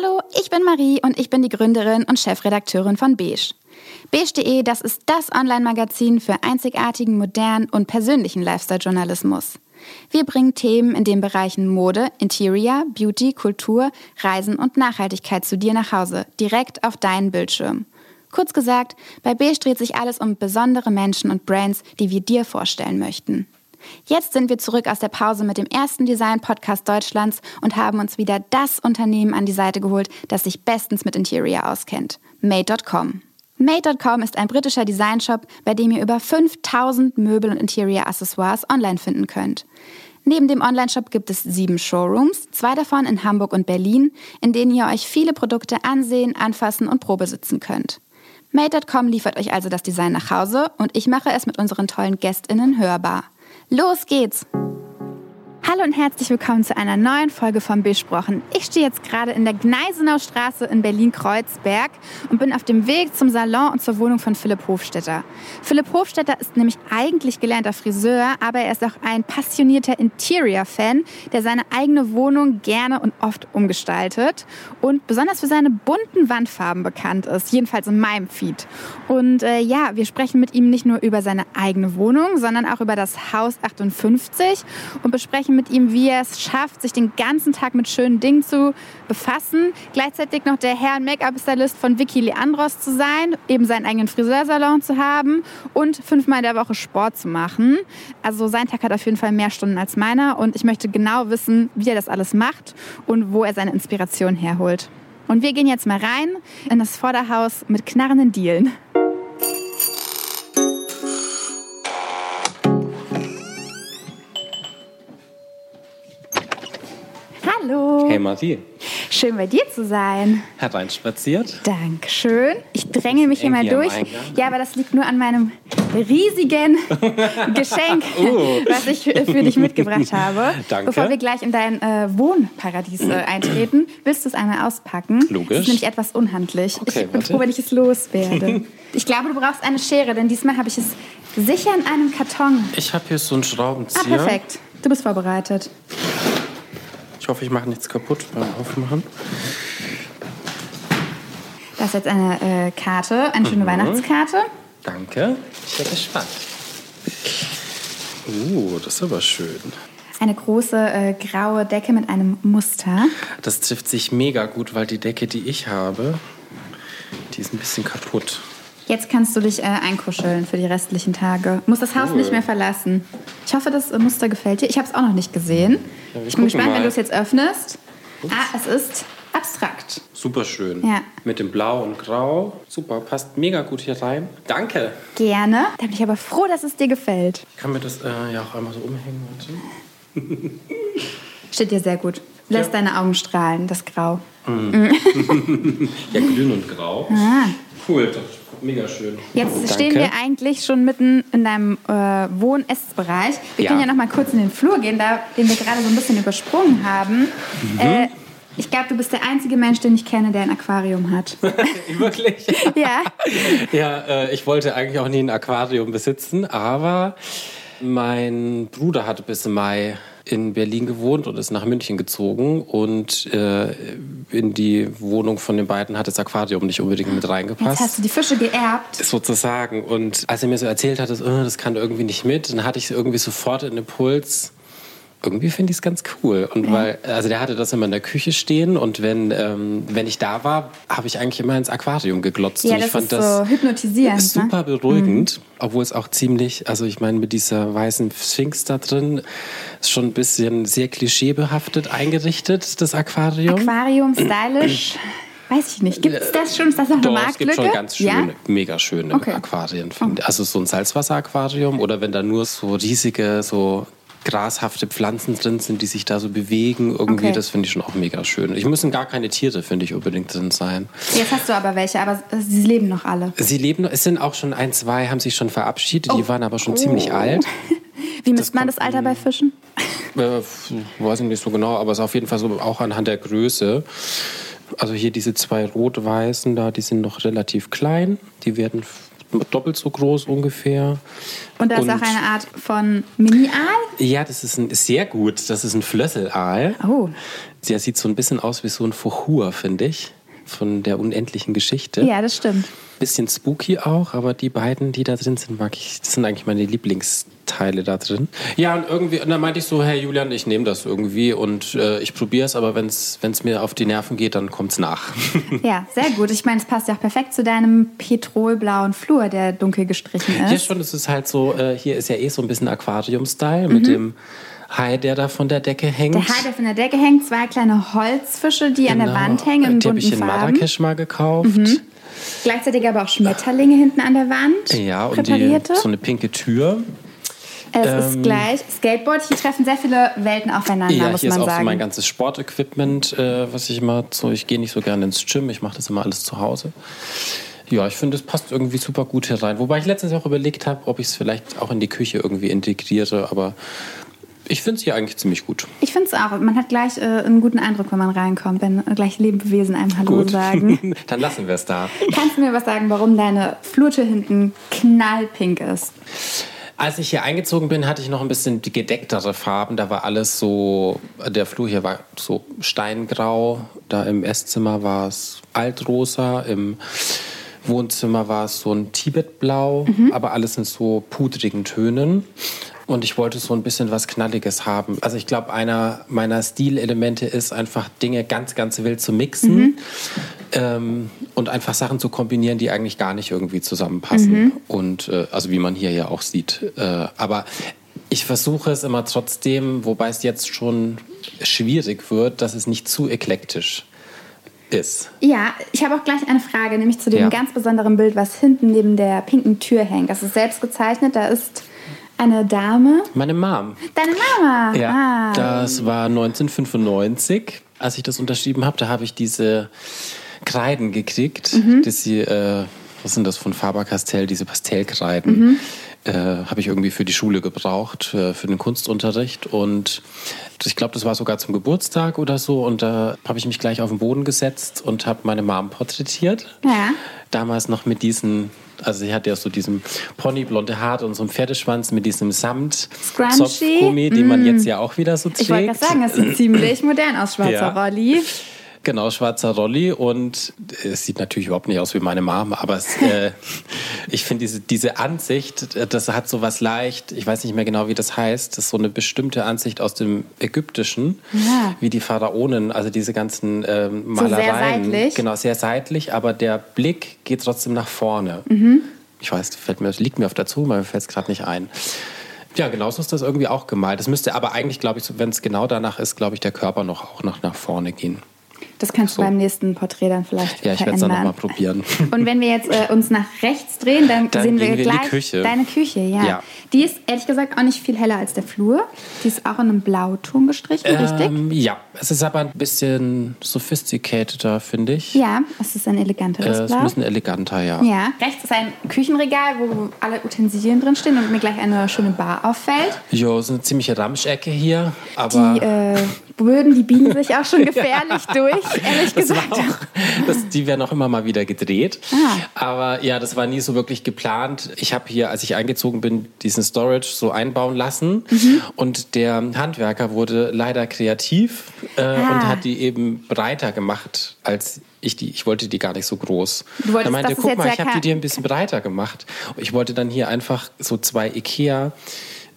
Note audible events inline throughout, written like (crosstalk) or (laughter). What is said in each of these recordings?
Hallo, ich bin Marie und ich bin die Gründerin und Chefredakteurin von Beige. Beige.de, das ist das Online-Magazin für einzigartigen, modernen und persönlichen Lifestyle-Journalismus. Wir bringen Themen in den Bereichen Mode, Interior, Beauty, Kultur, Reisen und Nachhaltigkeit zu dir nach Hause, direkt auf deinen Bildschirm. Kurz gesagt, bei Beige dreht sich alles um besondere Menschen und Brands, die wir dir vorstellen möchten. Jetzt sind wir zurück aus der Pause mit dem ersten Design-Podcast Deutschlands und haben uns wieder das Unternehmen an die Seite geholt, das sich bestens mit Interior auskennt. Made.com. Made.com ist ein britischer Designshop, bei dem ihr über 5000 Möbel und Interior-Accessoires online finden könnt. Neben dem Onlineshop gibt es sieben Showrooms, zwei davon in Hamburg und Berlin, in denen ihr euch viele Produkte ansehen, anfassen und probesitzen könnt. Made.com liefert euch also das Design nach Hause und ich mache es mit unseren tollen GästInnen hörbar. Los geht's! Hallo und herzlich willkommen zu einer neuen Folge von Besprochen. Ich stehe jetzt gerade in der Gneisenau Straße in Berlin-Kreuzberg und bin auf dem Weg zum Salon und zur Wohnung von Philipp Hofstetter. Philipp Hofstetter ist nämlich eigentlich gelernter Friseur, aber er ist auch ein passionierter Interior-Fan, der seine eigene Wohnung gerne und oft umgestaltet und besonders für seine bunten Wandfarben bekannt ist, jedenfalls in meinem Feed. Und äh, ja, wir sprechen mit ihm nicht nur über seine eigene Wohnung, sondern auch über das Haus 58 und besprechen mit ihm, wie er es schafft, sich den ganzen Tag mit schönen Dingen zu befassen. Gleichzeitig noch der Herr Make-up-Stylist von Vicky Leandros zu sein, eben seinen eigenen Friseursalon zu haben und fünfmal in der Woche Sport zu machen. Also sein Tag hat auf jeden Fall mehr Stunden als meiner und ich möchte genau wissen, wie er das alles macht und wo er seine Inspiration herholt. Und wir gehen jetzt mal rein in das Vorderhaus mit knarrenden Dielen. Hey Marie. Schön bei dir zu sein. Hereinspaziert. Dankeschön. Ich dränge mich hier mal durch. Ja, aber das liegt nur an meinem riesigen (laughs) Geschenk, oh. was ich für dich mitgebracht habe. (laughs) Danke. Bevor wir gleich in dein äh, Wohnparadies äh, eintreten, willst du es einmal auspacken? Logisch. Das ist nämlich etwas unhandlich. Okay, ich bin warte. froh, wenn ich es loswerde. (laughs) ich glaube, du brauchst eine Schere, denn diesmal habe ich es sicher in einem Karton. Ich habe hier so einen Ah, Schraubenzieher. perfekt. Du bist vorbereitet. Ich hoffe, ich mache nichts kaputt beim Aufmachen. Das ist jetzt eine äh, Karte, eine schöne Weihnachtskarte. Danke. Ich bin gespannt. Uh, das ist aber schön. Eine große äh, graue Decke mit einem Muster. Das trifft sich mega gut, weil die Decke, die ich habe, die ist ein bisschen kaputt. Jetzt kannst du dich äh, einkuscheln für die restlichen Tage. Muss das Haus Cool. nicht mehr verlassen. Ich hoffe, das äh, Muster gefällt dir. Ich habe es auch noch nicht gesehen. Ja, ich bin gespannt, mal. wenn du es jetzt öffnest. Ah, es ist abstrakt. Super schön. Ja. Mit dem Blau und Grau. Super, passt mega gut hier rein. Danke. Gerne. Da bin ich aber froh, dass es dir gefällt. Ich kann mir das äh, ja auch einmal so umhängen. (laughs) Steht dir sehr gut. Lässt deine Augen strahlen, das Grau. (laughs) Ja, grün und grau. Ah. Cool, das mega schön. Jetzt Danke. stehen wir eigentlich schon mitten in deinem äh, Wohn-Essbereich. Wir Ja. können ja noch mal kurz in den Flur gehen, da, den wir gerade so ein bisschen übersprungen haben. Mhm. Äh, ich glaube, du bist der einzige Mensch, den ich kenne, der ein Aquarium hat. (laughs) (laughs) Wirklich? ja. Ja, äh, ich wollte eigentlich auch nie ein Aquarium besitzen, aber mein Bruder hatte bis Mai in Berlin gewohnt und ist nach München gezogen und äh, in die Wohnung von den beiden hat das Aquarium nicht unbedingt mit Jetzt reingepasst. hast du die Fische geerbt. Sozusagen. Und als er mir so erzählt hat, dass, äh, das kann irgendwie nicht mit, dann hatte ich irgendwie sofort einen Impuls. Irgendwie finde ich es ganz cool. Und weil, also der hatte das immer in der Küche stehen und wenn, ähm, wenn ich da war, habe ich eigentlich immer ins Aquarium geglotzt. Ja, und ich das fand ist das so hypnotisierend. ne? super beruhigend, obwohl es auch ziemlich, also ich meine, mit dieser weißen Sphinx da drin, ist schon ein bisschen sehr klischeebehaftet eingerichtet, das Aquarium. Aquarium, (clears throat) stylisch. Weiß ich nicht. Gibt es das schon? Ist das noch eine Doch, es Marktlücke? gibt schon ganz schöne, Ja? mega schöne Okay. Aquarien. Finde. Also so ein Salzwasseraquarium oder wenn da nur so riesige, so grashafte Pflanzen drin sind, die sich da so bewegen, irgendwie, Okay. das finde ich schon auch mega schön. Ich müssen gar keine Tiere, finde ich, unbedingt drin sein. Jetzt hast du aber welche, aber sie leben noch alle. Sie leben, noch- es sind auch schon ein, zwei, haben sich schon verabschiedet, Oh. die waren aber schon ziemlich alt. (laughs) Wie misst man das Alter bei Fischen? Äh, weiß ich nicht so genau, aber es ist auf jeden Fall so auch anhand der Größe. Also hier diese zwei rot-weißen da, die sind noch relativ klein. Die werden doppelt so groß ungefähr. Und das ist auch eine Art von Mini-Aal? Ja, das ist ein, sehr gut. Das ist ein Flösselaal. Oh. Der sieht so ein bisschen aus wie so ein Fochur, finde ich. Von der unendlichen Geschichte. Ja, das stimmt. Bisschen spooky auch, aber die beiden, die da drin sind, mag ich. Das sind eigentlich meine Lieblingsteile da drin. Ja, und irgendwie, und dann meinte ich so, Herr Julian, ich nehme das irgendwie und äh, ich probiere es, aber wenn es mir auf die Nerven geht, dann kommt es nach. (laughs) ja, sehr gut. Ich meine, es passt ja auch perfekt zu deinem petrolblauen Flur, der dunkel gestrichen ist. Ja, schon, es ist halt so, äh, hier ist ja eh so ein bisschen Aquarium-Style mhm. mit dem Hai, der da von der Decke hängt. Der Hai, der von der Decke hängt, zwei kleine Holzfische, die genau. an der genau. Wand hängen. Die habe ich in Marrakesch mal gekauft. Mhm. Gleichzeitig aber auch Schmetterlinge hinten an der Wand. Ja, und die, so eine pinke Tür. Es ähm, ist gleich. Skateboard, hier treffen sehr viele Welten aufeinander, ja, muss man sagen. hier ist auch so mein ganzes Sportequipment, äh, was ich immer so, ich gehe nicht so gerne ins Gym, ich mache das immer alles zu Hause. Ja, ich finde, es passt irgendwie super gut hier rein. Wobei ich letztens auch überlegt habe, ob ich es vielleicht auch in die Küche irgendwie integriere, aber ich finde es hier eigentlich ziemlich gut. Ich finde es auch. Man hat gleich äh, einen guten Eindruck, wenn man reinkommt, wenn gleich Lebewesen einem Hallo gut. sagen. (laughs) Dann lassen wir es da. Kannst du mir was sagen, warum deine Flute hinten knallpink ist? Als ich hier eingezogen bin, hatte ich noch ein bisschen die gedecktere Farben. Da war alles so, der Flur hier war so steingrau. Da im Esszimmer war es altrosa. Im Wohnzimmer war es so ein Tibetblau, mhm. aber alles in so pudrigen Tönen. Und ich wollte so ein bisschen was Knalliges haben. Also ich glaube, einer meiner Stilelemente ist einfach Dinge ganz, ganz wild zu mixen mhm. ähm, und einfach Sachen zu kombinieren, die eigentlich gar nicht irgendwie zusammenpassen. Mhm. Und äh, also wie man hier ja auch sieht. Äh, aber ich versuche es immer trotzdem, wobei es jetzt schon schwierig wird, dass es nicht zu eklektisch ist. Ja, ich habe auch gleich eine Frage, nämlich zu dem ja. ganz besonderen Bild, was hinten neben der pinken Tür hängt. Das ist selbst gezeichnet, da ist eine Dame? Meine Mom. Deine Mama? Ja. Ah. Das war 1995, als ich das unterschrieben habe. Da habe ich diese Kreiden gekriegt, mhm. dass sie, äh, was sind das von Faber-Castell, diese Pastellkreiden. Mhm. Äh, habe ich irgendwie für die Schule gebraucht, äh, für den Kunstunterricht. Und ich glaube, das war sogar zum Geburtstag oder so. Und da habe ich mich gleich auf den Boden gesetzt und habe meine Mom porträtiert. Ja. Damals noch mit diesen also sie hat ja so diesen Ponyblonde Haare und so einen Pferdeschwanz mit diesem Samt Zopfgummi, mm. den man jetzt ja auch wieder so trägt. Ich wollte gerade sagen, das sieht ziemlich modern aus, schwarzer ja. Rolli. Genau, schwarzer Rolli und es sieht natürlich überhaupt nicht aus wie meine Mom, aber es, äh, (laughs) ich finde diese, diese Ansicht, das hat so was leicht, ich weiß nicht mehr genau, wie das heißt, das ist so eine bestimmte Ansicht aus dem Ägyptischen, ja. wie die Pharaonen, also diese ganzen äh, Malereien. So sehr seitlich. Genau, sehr seitlich, aber der Blick geht trotzdem nach vorne. Mhm. Ich weiß, fällt mir, liegt mir auf der Zunge, mir fällt es gerade nicht ein. Ja, genauso ist das irgendwie auch gemalt. Das müsste aber eigentlich, glaube ich, wenn es genau danach ist, glaube ich, der Körper noch auch noch nach vorne gehen. Das kannst so. du beim nächsten Porträt dann vielleicht Ja, ich werde es dann nochmal probieren. (laughs) Und wenn wir jetzt äh, uns nach rechts drehen, dann, dann sehen wir, wir gleich Küche. deine Küche. Ja. ja. Die ist ehrlich gesagt auch nicht viel heller als der Flur. Die ist auch in einem Blauton gestrichen, ähm, richtig? Ja, es ist aber ein bisschen sophisticateder, finde ich. Ja, es ist ein eleganteres äh, Blau. Es ist ein bisschen eleganter, ja. Ja, rechts ist ein Küchenregal, wo alle Utensilien drin stehen und mir gleich eine schöne Bar auffällt. Jo, so eine ziemliche Ramschecke hier. Aber die äh, Böden, die biegen sich auch schon (laughs) gefährlich durch (laughs) ehrlich das gesagt. Auch, das, die werden auch immer mal wieder gedreht. Ah. Aber ja, das war nie so wirklich geplant. Ich habe hier, als ich eingezogen bin, diesen Storage so einbauen lassen. Mhm. Und der Handwerker wurde leider kreativ äh, ah. und hat die eben breiter gemacht als ich die, ich wollte die gar nicht so groß. Du wolltest, er meinte, guck mal, ich habe die dir ein bisschen breiter gemacht. Ich wollte dann hier einfach so zwei Ikea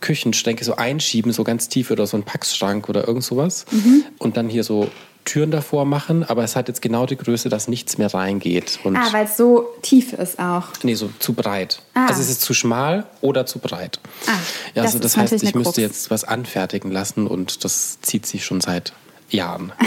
Küchenschränke so einschieben, so ganz tief oder so ein Packschrank oder irgend sowas. Mhm. Und dann hier so Türen davor machen, aber es hat jetzt genau die Größe, dass nichts mehr reingeht. Und ah, weil es so tief ist auch. Nee, so zu breit. Ah. Also es ist zu schmal oder zu breit. Ah, ja, also das, das heißt, ich müsste jetzt was anfertigen lassen und das zieht sich schon seit Jahren. (laughs)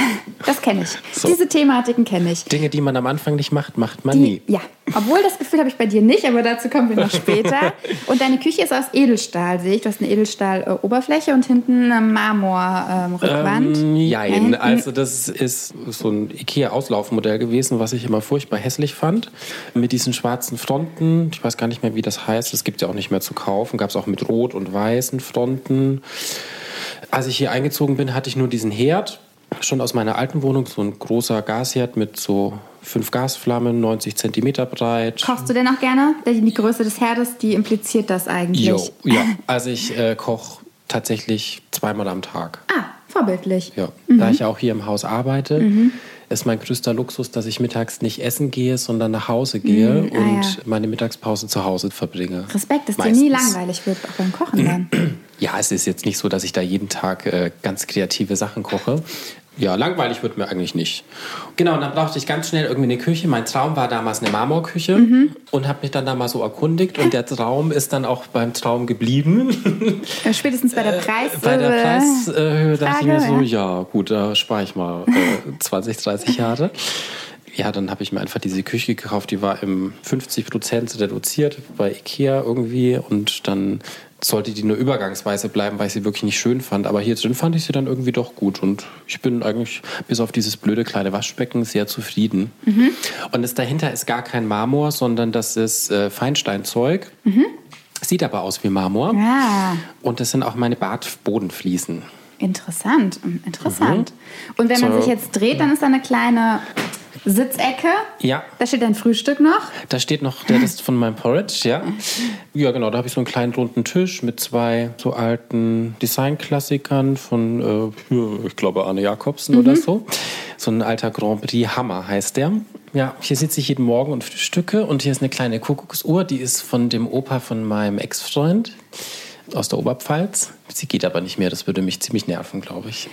Das kenne ich. So. Diese Thematiken kenne ich. Dinge, die man am Anfang nicht macht, macht man die, nie. Ja, obwohl das Gefühl habe ich bei dir nicht, aber dazu kommen wir noch (laughs) später. Und deine Küche ist aus Edelstahl, sehe ich. Du hast eine Edelstahl-Oberfläche und hinten eine Marmor-Rückwand. Ähm, jein, ja, also das ist so ein Ikea-Auslaufmodell gewesen, was ich immer furchtbar hässlich fand. Mit diesen schwarzen Fronten. Ich weiß gar nicht mehr, wie das heißt. Das gibt es ja auch nicht mehr zu kaufen. Gab es auch mit rot und weißen Fronten. Als ich hier eingezogen bin, hatte ich nur diesen Herd schon aus meiner alten Wohnung, so ein großer Gasherd mit so fünf Gasflammen, 90 Zentimeter breit. Kochst du denn auch gerne? Die Größe des Herdes, die impliziert das eigentlich. Jo, ja, (laughs) also ich äh, koche tatsächlich zweimal am Tag. Ah, vorbildlich. Ja, da ich auch hier im Haus arbeite, ist mein größter Luxus, dass ich mittags nicht essen gehe, sondern nach Hause gehe Mm, ah, und ja. meine Mittagspause zu Hause verbringe. Respekt, dass dir nie Meistens. langweilig wird, auch beim Kochen (clears throat) dann. Ja, es ist jetzt nicht so, dass ich da jeden Tag äh, ganz kreative Sachen koche. Ja, langweilig wird mir eigentlich nicht. Genau, und dann brauchte ich ganz schnell irgendwie eine Küche. Mein Traum war damals eine Marmorküche und habe mich dann da mal so erkundigt. Und der Traum ist dann auch beim Traum geblieben. Äh, Spätestens bei der Preis. Bei der äh, Preishöhe dachte ich mir so, ja, gut, da spare ich mal äh, (laughs) 20, 30 Jahre. Ja, dann habe ich mir einfach diese Küche gekauft, die war im 50 Prozent reduziert bei Ikea irgendwie und dann sollte die nur übergangsweise bleiben, weil ich sie wirklich nicht schön fand. Aber hier drin fand ich sie dann irgendwie doch gut und ich bin eigentlich bis auf dieses blöde kleine Waschbecken sehr zufrieden. Und das dahinter ist gar kein Marmor, sondern das ist äh, Feinsteinzeug. Sieht aber aus wie Marmor. Ja, Und das sind auch meine Badbodenfliesen. interessant. Interessant. Und wenn man Mhm. So. sich jetzt dreht, dann ist da eine kleine Sitzecke. Ja. Da steht dein Frühstück noch. Da steht noch der Rest von meinem Porridge, ja. Ja, genau, da habe ich so einen kleinen runden Tisch mit zwei so alten Designklassikern von, äh, ich glaube, Arne Jacobsen oder so. So ein alter Grand Prix Hammer heißt der. Ja, hier sitze ich jeden Morgen und frühstücke und hier ist eine kleine Kuckucksuhr, die ist von dem Opa von meinem Ex-Freund aus der Oberpfalz. Sie geht aber nicht mehr, das würde mich ziemlich nerven, glaube ich.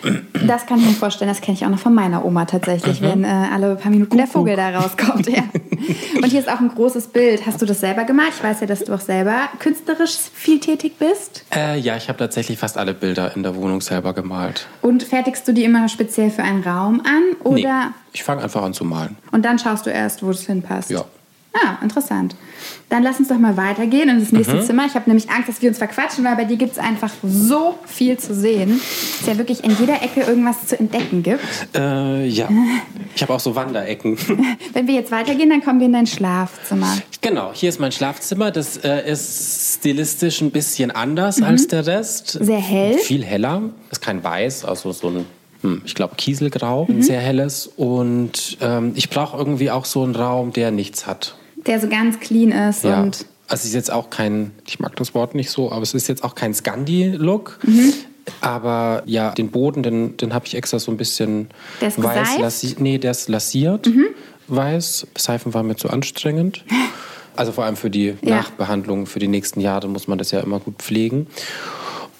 Das kann ich mir vorstellen, das kenne ich auch noch von meiner Oma tatsächlich, Mhm. wenn äh, alle paar Minuten der Vogel da rauskommt. Ja. (laughs) Und hier ist auch ein großes Bild. Hast du das selber gemalt? Ich weiß ja, dass du auch selber künstlerisch viel tätig bist. Äh, ja, ich habe tatsächlich fast alle Bilder in der Wohnung selber gemalt. Und fertigst du die immer speziell für einen Raum an? Oder Nee, ich fange einfach an zu malen. und dann schaust du erst, wo es hinpasst? Ja. Ah, interessant. Dann lass uns doch mal weitergehen in das nächste Mhm. Zimmer. Ich habe nämlich Angst, dass wir uns verquatschen, weil bei dir gibt es einfach so viel zu sehen. Es ja wirklich in jeder Ecke irgendwas zu entdecken gibt. Äh, ja. (laughs) Ich habe auch so Wanderecken. (laughs) Wenn wir jetzt weitergehen, dann kommen wir in dein Schlafzimmer. genau, hier ist mein Schlafzimmer. Das äh, ist stilistisch ein bisschen anders als der Rest. Sehr hell. Viel heller. Ist kein Weiß, also so ein, hm, ich glaube, Kieselgrau. Ein sehr helles. Und ähm, ich brauche irgendwie auch so einen Raum, der nichts hat. Der so ganz clean ist Ja. und Also es ist jetzt auch kein, ich mag das Wort nicht so, aber es ist jetzt auch kein Scandi-Look. Mhm. Aber ja, den Boden, den, den habe ich extra so ein bisschen Der ist weiß? Mhm. lasiert. Nee, der ist lasiert, weiß. Seifen war mir zu anstrengend. (laughs) Also vor allem für die Ja. Nachbehandlung für die nächsten Jahre muss man das ja immer gut pflegen.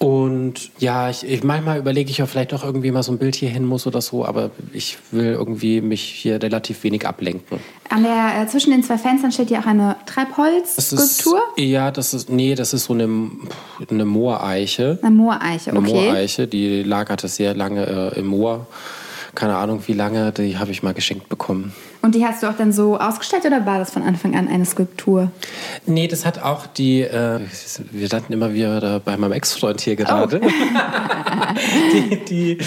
Und ja, ich, ich manchmal überlege ich, ob vielleicht doch irgendwie mal so ein Bild hier hin muss oder so, aber ich will irgendwie mich hier relativ wenig ablenken. an der, äh, zwischen den zwei Fenstern steht ja auch eine Treibholzskulptur. ja, das ist, nee, das ist so eine, eine Mooreiche. Eine Mooreiche, Eine okay. Mooreiche, die lagerte sehr lange äh, im Moor. Keine Ahnung, wie lange, die habe ich mal geschenkt bekommen. Und die hast du auch dann so ausgestellt oder war das von Anfang an eine Skulptur? Nee, das hat auch die, äh, wir landen immer wieder bei meinem Ex-Freund hier gerade. (laughs) die, die,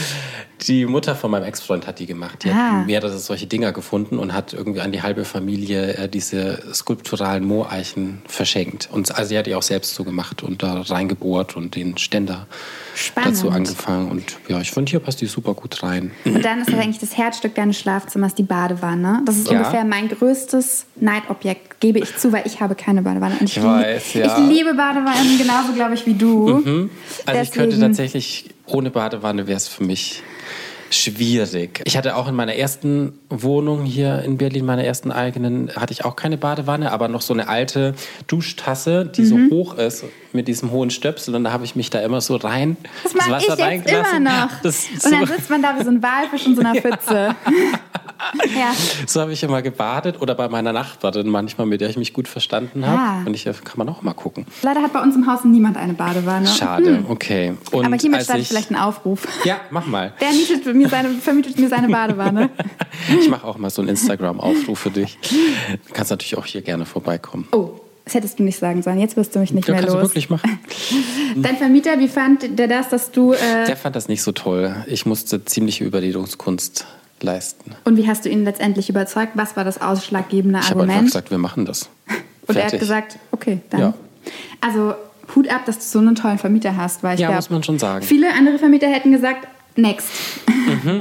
die Mutter von meinem Ex-Freund hat die gemacht. Die Ah. hat mehrere solche Dinger gefunden und hat irgendwie an die halbe Familie äh, diese skulpturalen Mooreichen verschenkt. Und also sie hat die auch selbst so gemacht und da reingebohrt und den Ständer Spannend. dazu angefangen. Und ja, ich finde, hier passt die super gut rein. Und dann ist das eigentlich das Herzstück deines Schlafzimmers, die Badewanne. Das ist Ja. ungefähr mein größtes Neidobjekt, gebe ich zu, weil ich habe keine Badewanne. Und ich, Ich weiß, lieb- ja. ich liebe Badewannen genauso, glaube ich, wie du. Also ich könnte Deswegen- tatsächlich, ohne Badewanne wäre es für mich schwierig. Ich hatte auch in meiner ersten Wohnung hier in Berlin, meiner ersten eigenen, hatte ich auch keine Badewanne, aber noch so eine alte Duschtasse, die Mhm. so hoch ist mit diesem hohen Stöpsel und da habe ich mich da immer so rein Das mache ich jetzt immer noch. (laughs) Das, Und dann so sitzt man da wie so ein Walfisch in so einer (laughs) Pfütze. (laughs) ja. so habe ich immer gebadet oder bei meiner Nachbarin manchmal, mit der ich mich gut verstanden habe. Ah. Und ich, kann man auch mal gucken. Leider hat bei uns im Haus niemand eine Badewanne. Schade, okay. Und Aber hiermit starte ich ich, vielleicht einen Aufruf. Ja, mach mal. Wer mietet mir seine, vermietet mir seine Badewanne? (laughs) Ich mache auch mal so einen Instagram-Aufruf für dich. Du kannst natürlich auch hier gerne vorbeikommen. Oh, das hättest du nicht sagen sollen. Jetzt wirst du mich nicht Ja, mehr kannst los. du wirklich machen. (laughs) Dein Vermieter, wie fand der das, dass du... Äh, Der fand das nicht so toll. Ich musste ziemliche Überredungskunst leisten. und wie hast du ihn letztendlich überzeugt? Was war das ausschlaggebende Ich habe einfach Argument? gesagt, wir machen das. (laughs) und er hat Fertig. gesagt, okay, dann. Ja. Also Hut ab, dass du so einen tollen Vermieter hast. Weil ich Ja, glaub, muss man schon sagen. Viele andere Vermieter hätten gesagt, next.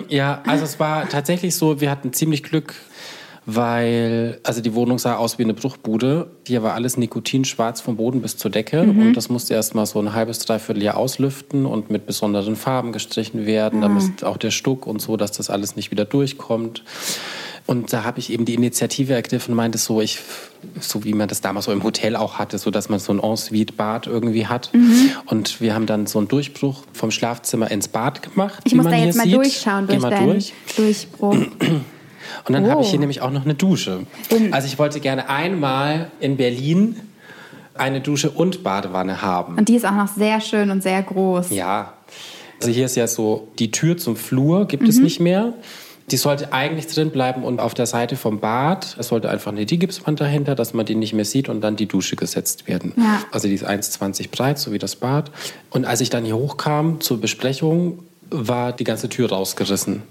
Ja, also es war tatsächlich so, wir hatten ziemlich Glück, weil, also die Wohnung sah aus wie eine Bruchbude. Hier war alles nikotinschwarz vom Boden bis zur Decke und das musste erst mal so ein halbes, dreiviertel Jahr auslüften und mit besonderen Farben gestrichen werden, damit auch der Stuck und so, dass das alles nicht wieder durchkommt. Und da habe ich eben die Initiative ergriffen und meinte so, ich, so wie man das damals so im Hotel auch hatte, so dass man so ein Ensuite-Bad irgendwie hat. Und wir haben dann so einen Durchbruch vom Schlafzimmer ins Bad gemacht. Ich muss man da jetzt mal sieht. durchschauen Geh durch mal deinen durch. Durchbruch. Und dann habe ich Oh. hier nämlich auch noch eine Dusche. In- Also ich wollte gerne einmal in Berlin eine Dusche und Badewanne haben. Und die ist auch noch sehr schön und sehr groß. Ja. Also hier ist ja so, die Tür zum Flur gibt es nicht mehr. Die sollte eigentlich drin bleiben und auf der Seite vom Bad, es sollte einfach eine Gipswand dahinter, dass man die nicht mehr sieht und dann die Dusche gesetzt werden. Ja. Also die ist 1,20 breit, so wie das Bad. Und als ich dann hier hochkam zur Besprechung, war die ganze Tür rausgerissen.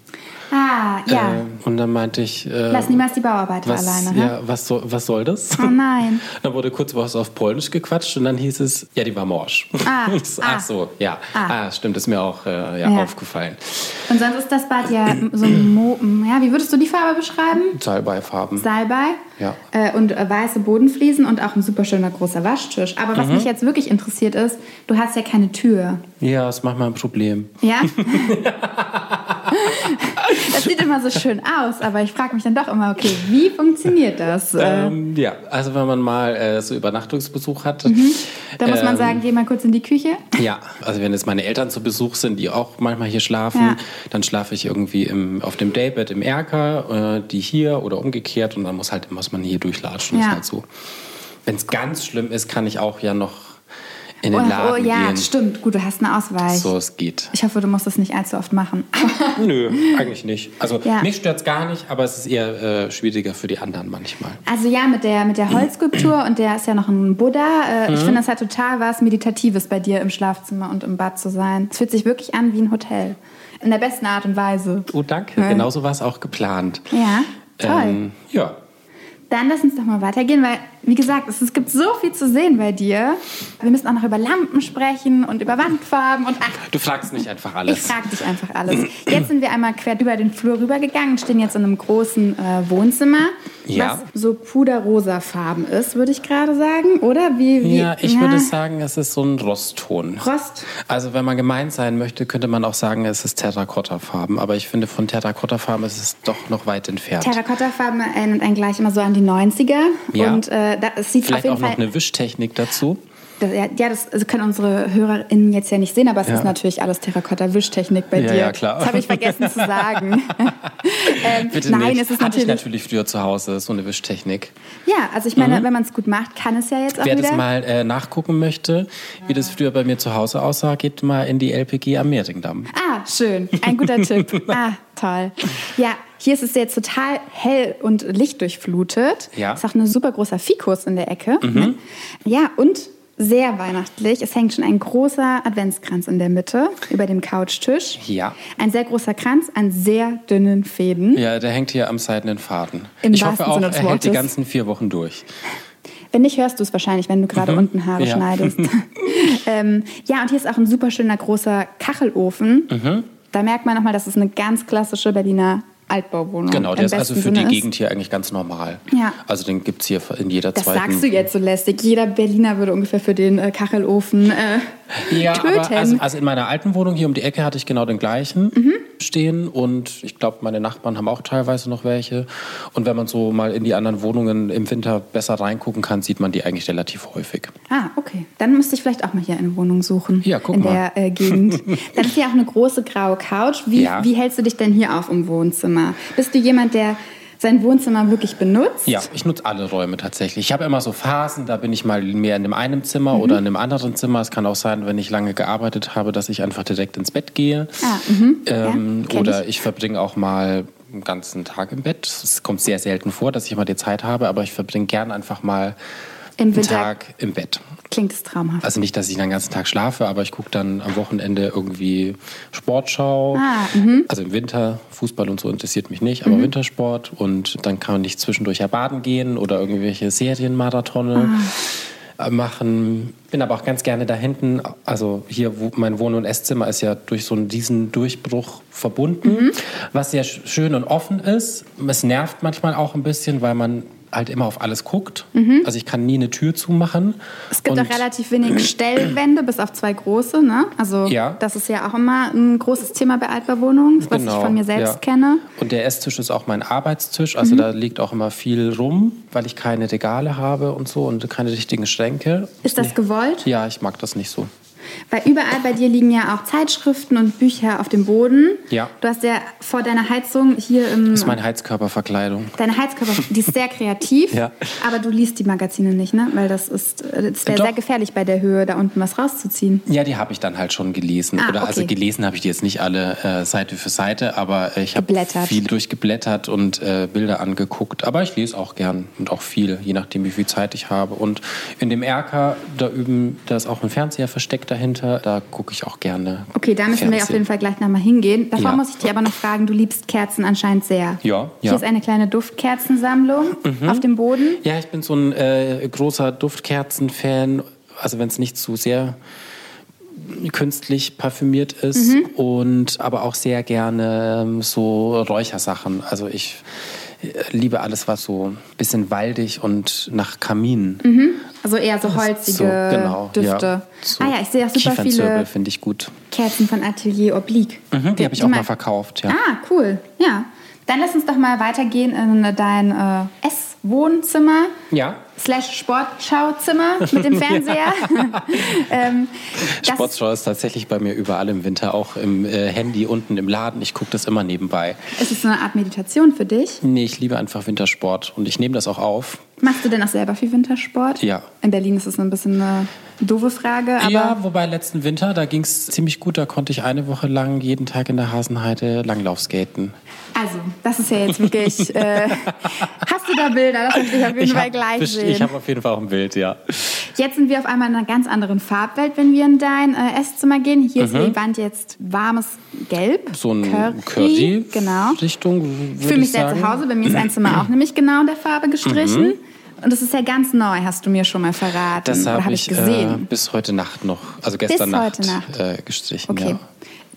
Ah, ja. Äh, und dann meinte ich, äh, Lass niemals die Bauarbeiter was, alleine. ja, was, soll, was soll das? Oh nein. (laughs) Dann wurde kurz was auf Polnisch gequatscht und dann hieß es, ja, die war morsch. Ah, (laughs) so, ah. Ach so, ja. Ah. Ah, stimmt, ist mir auch äh, ja, Ja. aufgefallen. Und sonst ist das Bad ja (clears throat) so ein Mo ja, wie würdest du die Farbe beschreiben? Salbeifarben. Salbei Ja. äh, und äh, weiße Bodenfliesen und auch ein super schöner großer Waschtisch. Aber Mhm. was mich jetzt wirklich interessiert ist, du hast ja keine Tür. Ja, das macht mal ein Problem. Ja? (laughs) das sieht immer so schön aus, aber ich frage mich dann doch immer, okay, wie funktioniert das? Äh, Ähm, ja, also wenn man mal äh, so Übernachtungsbesuch hat. da muss man ähm, sagen, geh mal kurz in die Küche. Ja, also wenn jetzt meine Eltern zu Besuch sind, die auch manchmal hier schlafen, Ja. dann schlafe ich irgendwie im, auf dem Daybed im Erker, äh, die hier oder umgekehrt und dann muss halt muss man hier durchlatschen. Ja. Ist halt so. Wenn es ganz schlimm ist, kann ich auch ja noch in Oh, den oh Laden ja, gehen. stimmt. Gut, du hast einen Ausweich. So, es geht. Ich hoffe, du musst das nicht allzu oft machen. (laughs) Nö, eigentlich nicht. Also Ja. mich stört es gar nicht, aber es ist eher äh, schwieriger für die anderen manchmal. Also ja, mit der, mit der Holzskulptur und der ist ja noch ein Buddha. Äh, Mhm. Ich finde, das hat total was Meditatives bei dir im Schlafzimmer und im Bad zu sein. Es fühlt sich wirklich an wie ein Hotel. In der besten Art und Weise. Oh, danke. Ja. Genauso war es auch geplant. Ja, toll. Ähm, ja. Dann lass uns doch mal weitergehen, weil, wie gesagt, es, es gibt so viel zu sehen bei dir. Wir müssen auch noch über Lampen sprechen und über Wandfarben und ach, Du fragst nicht einfach ich alles. frage dich einfach alles. Jetzt sind wir einmal quer über den Flur rübergegangen und stehen jetzt in einem großen äh, Wohnzimmer, Ja. was so puderrosafarben ist, würde ich gerade sagen, oder? Wie, wie, ja, ich würde sagen, es ist so ein Rostton. Rost. Also wenn man gemein sein möchte, könnte man auch sagen, es ist Terrakottafarben. Aber ich finde, von Terrakottafarben ist es doch noch weit entfernt. Terrakottafarben erinnert einen gleich immer so an die 90er. Ja. Und äh, da, es sieht Vielleicht auf auch jeden noch Fall. eine Wischtechnik dazu. Das, ja, ja, das also können unsere HörerInnen jetzt ja nicht sehen, aber es Ja. ist natürlich alles Terrakotta-Wischtechnik bei Ja, dir. ja, klar. Das habe ich vergessen zu sagen. (laughs) ähm, Bitte nein, nicht. es ist Hatte ich natürlich. natürlich früher zu Hause, so eine Wischtechnik. Ja, also ich meine, wenn man es gut macht, kann es ja jetzt auch Wer wieder. das mal äh, nachgucken möchte, wie das früher bei mir zu Hause aussah, geht mal in die LPG am Mehringdamm. Ah, schön. Ein guter (laughs) Tipp. Ah, toll. Ja, hier ist es jetzt total hell und lichtdurchflutet. Ja. Mhm. Ist auch ein super großer Fikus in der Ecke. Ne? Ja, und sehr weihnachtlich. Es hängt schon ein großer Adventskranz in der Mitte über dem Couchtisch. Ja. Ein sehr großer Kranz an sehr dünnen Fäden. Ja, der hängt hier am seidenen Faden. Im ich hoffe auch, er hält die ganzen vier Wochen durch. Wenn nicht, hörst du es wahrscheinlich, wenn du gerade unten Haare Mhm. Ja. schneidest. (laughs) ähm, ja, und hier ist auch ein super schöner großer Kachelofen. Mhm. Da merkt man nochmal, dass es eine ganz klassische Berliner Altbauwohnung Genau, der ist also für die Sinne Gegend hier eigentlich ganz normal. Ja. Also den gibt es hier in jeder Das zweiten. sagst du jetzt so lästig. Jeder Berliner würde ungefähr für den äh, Kachelofen äh, Ja, töten. aber also, also in meiner alten Wohnung hier um die Ecke hatte ich genau den gleichen Mhm. stehen und ich glaube, meine Nachbarn haben auch teilweise noch welche. Und wenn man so mal in die anderen Wohnungen im Winter besser reingucken kann, sieht man die eigentlich relativ häufig. Ah, okay. Dann müsste ich vielleicht auch mal hier eine Wohnung suchen. Ja, guck in mal. der äh, Gegend. (laughs) Dann ist hier auch eine große graue Couch. Wie, Ja. wie hältst du dich denn hier auf im Wohnzimmer? Bist du jemand, der sein Wohnzimmer wirklich benutzt? Ja, ich nutze alle Räume tatsächlich. Ich habe immer so Phasen, da bin ich mal mehr in dem einen Zimmer oder in einem anderen Zimmer. Es kann auch sein, wenn ich lange gearbeitet habe, dass ich einfach direkt ins Bett gehe. Ah, mhm. Ähm, Ja, oder ich. ich, verbringe auch mal einen ganzen Tag im Bett. Es kommt sehr selten vor, dass ich mal die Zeit habe, aber ich verbringe gern einfach mal Im einen Winter Tag im Bett. Klingt es traumhaft. Also nicht, dass ich den ganzen Tag schlafe, aber ich gucke dann am Wochenende irgendwie Sportschau. Ah, mhm. also im Winter, Fußball und so interessiert mich nicht, aber Wintersport. Und dann kann ich zwischendurch ja baden gehen oder irgendwelche Serienmarathone. Ah. machen. Bin aber auch ganz gerne da hinten. Also hier, wo mein Wohn- und Esszimmer ist ja durch so einen Riesendurchbruch verbunden, mhm. was sehr schön und offen ist. Es nervt manchmal auch ein bisschen, weil man halt immer auf alles guckt. Mhm. Also ich kann nie eine Tür zumachen. Es gibt auch relativ wenig Stellwände, bis auf zwei große. Ne? Also ja. das ist ja auch immer ein großes Thema bei Altbauwohnungen, was genau. ich von mir selbst ja. kenne. Und der Esstisch ist auch mein Arbeitstisch. Also mhm. da liegt auch immer viel rum, weil ich keine Regale habe und so und keine richtigen Schränke. Ist das gewollt? Ja, ich mag das nicht so. Weil überall bei dir liegen ja auch Zeitschriften und Bücher auf dem Boden. Ja. Du hast ja vor deiner Heizung hier im. Das ist meine Heizkörperverkleidung. Deine Heizkörper, die ist sehr kreativ. (laughs) ja. Aber du liest die Magazine nicht, ne? Weil das ist, das wäre sehr gefährlich bei der Höhe, da unten was rauszuziehen. Ja, die habe ich dann halt schon gelesen. Ah, Oder also okay. also gelesen habe ich die jetzt nicht alle äh, Seite für Seite, aber ich habe viel durchgeblättert und äh, Bilder angeguckt. Aber ich lese auch gern und auch viel, je nachdem, wie viel Zeit ich habe. Und in dem Erker, da üben, da ist auch ein Fernseher versteckt dahinter. Da gucke ich auch gerne. Okay, da müssen Fernsehen. wir auf jeden Fall gleich nochmal hingehen. Davor ja. muss ich dir aber noch fragen, du liebst Kerzen anscheinend sehr. Ja. Hier ja. ist eine kleine Duftkerzensammlung mhm. auf dem Boden. Ja, ich bin so ein äh, großer Duftkerzen-Fan. Also wenn es nicht zu sehr künstlich parfümiert ist mhm. und aber auch sehr gerne ähm, so Räuchersachen. Also ich liebe alles, was so ein bisschen waldig und nach Kamin. Mhm. Also eher so holzige so, genau, Düfte. Ja, so ah ja, ich sehe auch super viele finde ich gut. Kerzen von Atelier Oblique. Mhm, die habe ich auch mal verkauft, ja. Ah, cool. Ja. Dann lass uns doch mal weitergehen in dein äh, Esswohnzimmer. Ja. Slash Sportschauzimmer mit dem (laughs) Fernseher. (laughs) ähm, Sportschau ist tatsächlich bei mir überall im Winter, auch im äh, Handy unten im Laden. Ich gucke das immer nebenbei. Ist es so eine Art Meditation für dich? Nee, ich liebe einfach Wintersport und ich nehme das auch auf. Machst du denn auch selber viel Wintersport? Ja. In Berlin ist es ein bisschen eine doofe Frage. Aber ja, wobei letzten Winter, da ging es ziemlich gut. Da konnte ich eine Woche lang jeden Tag in der Hasenheide Langlaufskaten. Also, das ist ja jetzt wirklich. Äh, (laughs) hast du da Bilder? Das möchte ich auf jeden Fall gleich sehen. Ich habe auf jeden Fall auch ein Bild, ja. Jetzt sind wir auf einmal in einer ganz anderen Farbwelt, wenn wir in dein äh, Esszimmer gehen. Hier mhm. ist die Wand jetzt warmes Gelb. So ein Curry, Curry genau. Richtung. Fühle mich sehr zu Hause. Bei mir ist ein Zimmer auch nämlich genau in der Farbe gestrichen. Mhm. Und das ist ja ganz neu, hast du mir schon mal verraten. Das habe hab ich, gesehen. Äh, bis heute Nacht noch, also gestern bis Nacht, Nacht. Äh, gestrichen. Okay. Ja.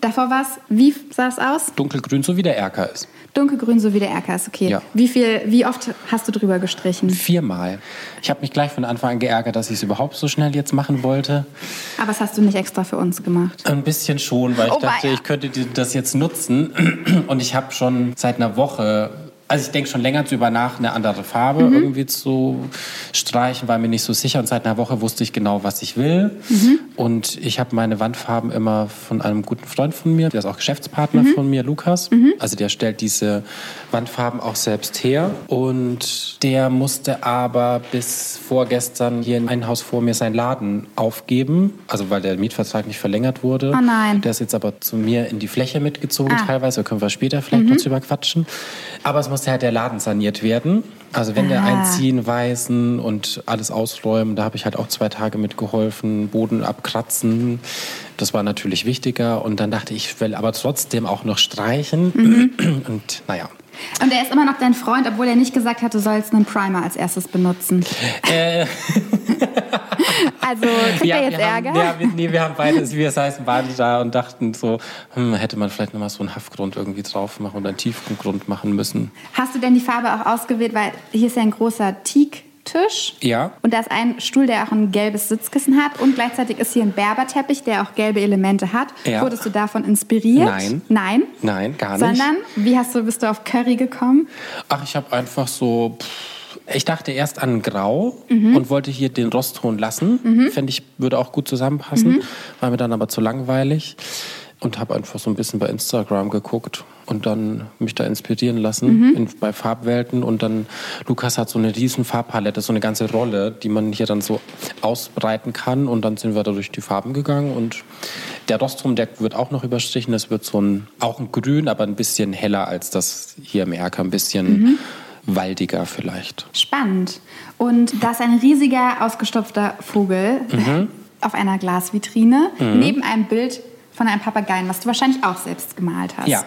Davor war es, wie sah es aus? Dunkelgrün, so wie der Erker ist. Dunkelgrün, so wie der Erker ist, okay. Ja. Wie, viel, wie oft hast du drüber gestrichen? Viermal. Ich habe mich gleich von Anfang an geärgert, dass ich es überhaupt so schnell jetzt machen wollte. Aber das hast du nicht extra für uns gemacht? Ein bisschen schon, weil ich oh, dachte, ich könnte das jetzt nutzen. (clears throat) Und ich habe schon seit einer Woche also ich denke schon länger darüber nach, eine andere Farbe mhm. irgendwie zu streichen, war mir nicht so sicher. Und seit einer Woche wusste ich genau, was ich will. Mhm. Und ich habe meine Wandfarben immer von einem guten Freund von mir, der ist auch Geschäftspartner mhm. von mir, Lukas. Mhm. Also der stellt diese Wandfarben auch selbst her. Und der musste aber bis vorgestern hier in ein Haus vor mir seinen Laden aufgeben. Also weil der Mietvertrag nicht verlängert wurde. Oh nein. Der ist jetzt aber zu mir in die Fläche mitgezogen ah. teilweise. Da können wir später vielleicht noch mhm. drüber quatschen. Aber es musste halt der Laden saniert werden. Also wenn wir ah. einziehen, weisen und alles ausräumen, da habe ich halt auch zwei Tage mitgeholfen, Boden abkratzen. Das war natürlich wichtiger. Und dann dachte ich, ich will aber trotzdem auch noch streichen. Mhm. Und naja, und er ist immer noch dein Freund, obwohl er nicht gesagt hat, du sollst einen Primer als erstes benutzen. Äh. (laughs) also kriegt ja, er jetzt Ärger? Haben, ja, wir, nee, wir haben beide, wir saßen beide da und dachten so, hm, hätte man vielleicht nochmal so einen Haftgrund irgendwie drauf machen oder einen Tiefgrund machen müssen. Hast du denn die Farbe auch ausgewählt, weil hier ist ja ein großer Teak Tisch. Ja. Und da ist ein Stuhl, der auch ein gelbes Sitzkissen hat. Und gleichzeitig ist hier ein Berberteppich, der auch gelbe Elemente hat. Ja. Wurdest du davon inspiriert? Nein. Nein? Nein, gar nicht. Sondern, wie hast du, bist du auf Curry gekommen? Ach, ich habe einfach so... ich dachte erst an Grau mhm. und wollte hier den Rostton lassen. Mhm. Fände ich, würde auch gut zusammenpassen. Mhm. War mir dann aber zu langweilig und habe einfach so ein bisschen bei Instagram geguckt und dann mich da inspirieren lassen mhm. in, bei Farbwelten und dann Lukas hat so eine riesen Farbpalette, so eine ganze Rolle, die man hier dann so ausbreiten kann und dann sind wir da durch die Farben gegangen und der Rostrum, der wird auch noch überstrichen, das wird so ein auch ein Grün, aber ein bisschen heller als das hier im Erker, ein bisschen mhm. waldiger vielleicht. Spannend. Und da ist ein riesiger ausgestopfter Vogel mhm. auf einer Glasvitrine mhm. neben einem Bild von einem Papageien, was du wahrscheinlich auch selbst gemalt hast. Ja.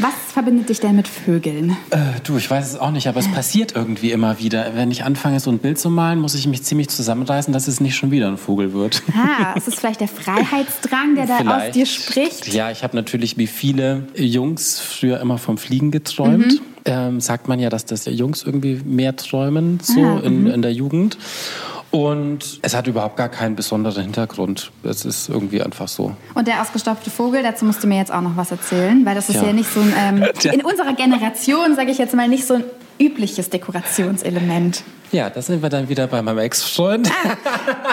Was verbindet dich denn mit Vögeln? Äh, du, ich weiß es auch nicht, aber es passiert irgendwie immer wieder. Wenn ich anfange, so ein Bild zu malen, muss ich mich ziemlich zusammenreißen, dass es nicht schon wieder ein Vogel wird. Ah, ist es vielleicht der Freiheitsdrang, der da Vielleicht. aus dir spricht? Ja, ich habe natürlich wie viele Jungs früher immer vom Fliegen geträumt. Mhm. Ähm, sagt man ja, dass das Jungs irgendwie mehr träumen, so Ah, in, mhm. in der Jugend. Und es hat überhaupt gar keinen besonderen Hintergrund. Es ist irgendwie einfach so. Und der ausgestopfte Vogel, dazu musst du mir jetzt auch noch was erzählen, weil das ist ja, Ja. nicht so ein, ähm, (laughs) in unserer Generation, sage ich jetzt mal, nicht so ein übliches Dekorationselement. Ja, da sind wir dann wieder bei meinem Ex-Freund.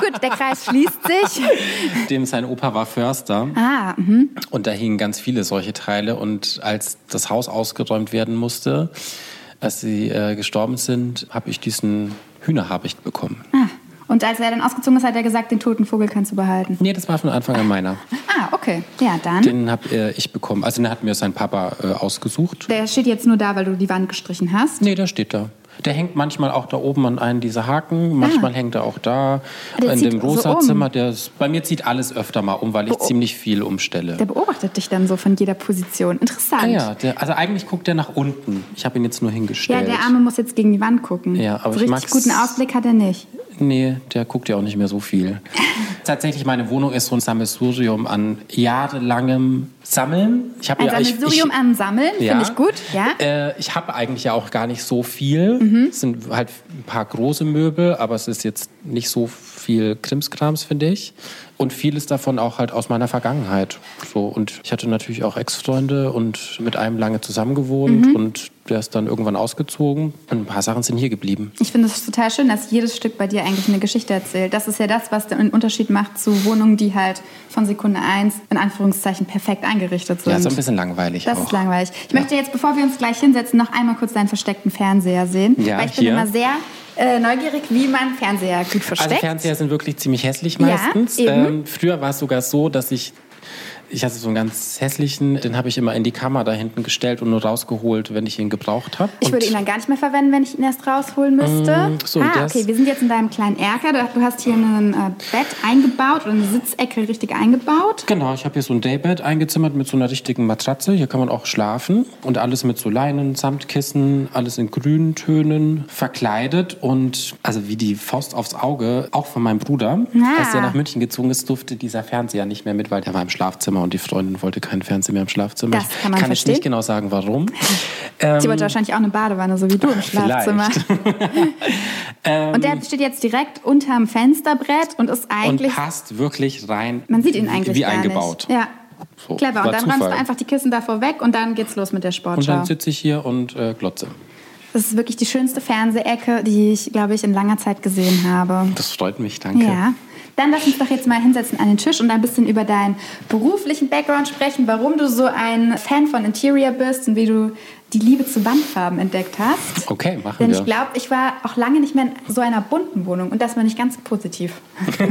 Gut, der Kreis schließt sich. (laughs) Dem sein Opa war Förster. Ah, mhm. Und da hingen ganz viele solche Teile. Und als das Haus ausgeräumt werden musste, als sie äh, gestorben sind, habe ich diesen Hühnerhabicht bekommen. ah. Und als er dann ausgezogen ist, hat er gesagt, den toten Vogel kannst du behalten. Nee, das war von Anfang an meiner. Ah, okay. Ja, dann. Den habe äh, ich bekommen. Also den hat mir sein Papa äh, ausgesucht. Der steht jetzt nur da, weil du die Wand gestrichen hast. Nee, der steht da. Der hängt manchmal auch da oben an einen dieser Haken. Manchmal hängt er auch da. Ah. Der in dem so um. Rosa-Zimmer. Der bei mir zieht alles öfter mal um, weil ich Oh. ziemlich viel umstelle. Der beobachtet dich dann so von jeder Position. Interessant. Ah ja, der, also eigentlich guckt der nach unten. Ich habe ihn jetzt nur Ja, hingestellt. der Arme muss jetzt gegen die Wand gucken. Ja, aber so ich richtig guten Ausblick hat er nicht. Nee, der guckt ja auch nicht mehr so viel. (laughs) Tatsächlich, meine Wohnung ist so ein Sammelsurium an jahrelangem Sammeln. Ich habe Ein ja, ich, Sammelsurium ich, am Sammeln, ja. finde ich gut. Ja. Äh, ich habe eigentlich ja auch gar nicht so viel. Mhm. Es sind halt ein paar große Möbel, aber es ist jetzt nicht so viel Krimskrams, finde ich. Und vieles davon auch halt aus meiner Vergangenheit. So, und ich hatte natürlich auch Ex-Freunde und mit einem lange zusammengewohnt Mhm. und der ist dann irgendwann ausgezogen. Und ein paar Sachen sind hier geblieben. Ich finde es total schön, dass jedes Stück bei dir eigentlich eine Geschichte erzählt. Das ist ja das, was den Unterschied macht zu Wohnungen, die halt von Sekunde eins in Anführungszeichen perfekt eingerichtet sind. Ja, ist ein bisschen langweilig das auch. ist langweilig. Ich möchte jetzt, bevor wir uns gleich hinsetzen, noch einmal kurz deinen versteckten Fernseher sehen. Ja, weil ich bin hier. immer sehr äh, neugierig, wie man Fernseher gut versteckt. Also Fernseher sind wirklich ziemlich hässlich Ja, meistens. eben. ähm, früher war es sogar so, dass ich ich hatte so einen ganz hässlichen, den habe ich immer in die Kammer da hinten gestellt und nur rausgeholt, wenn ich ihn gebraucht habe. ich würde ihn dann gar nicht mehr verwenden, wenn ich ihn erst rausholen müsste. Mm, so, ah, okay, wir sind jetzt in deinem kleinen Erker. Du hast hier ein äh, Bett eingebaut oder eine Sitzecke richtig eingebaut. Genau, ich habe hier so ein Daybed eingezimmert mit so einer richtigen Matratze. Hier kann man auch schlafen. Und alles mit so Leinen, Samtkissen, alles in Grüntönen verkleidet. Und also wie die Faust aufs Auge, auch von meinem Bruder. Ah. Als der nach München gezogen ist, durfte dieser Fernseher nicht mehr mit, weil der war im Schlafzimmer und die Freundin wollte keinen Fernseher mehr im Schlafzimmer. Das kann man ich kann verstehen. jetzt nicht genau sagen, warum. Ähm, (laughs) Sie wollte wahrscheinlich auch eine Badewanne, so wie du im (laughs) Schlafzimmer. Ähm, (laughs) Und der steht jetzt direkt unterm Fensterbrett und ist und eigentlich. passt wirklich rein. man sieht ihn eigentlich wie eingebaut. nicht. Ja. So, Clever. Und dann räumst du Zufall. einfach die Kissen davor weg und dann geht's los mit der Und Sportschau. dann sitze ich hier und äh, glotze. Das ist wirklich die schönste Fernsehecke, die ich, glaube ich, in langer Zeit gesehen habe. Das freut mich, danke. Ja. Dann lass uns doch jetzt mal hinsetzen an den Tisch und ein bisschen über deinen beruflichen Background sprechen, warum du so ein Fan von Interior bist und wie du die Liebe zu Wandfarben entdeckt hast. Okay, machen Denn wir. ich glaube, ich war auch lange nicht mehr in so einer bunten Wohnung und das war nicht ganz positiv. (laughs)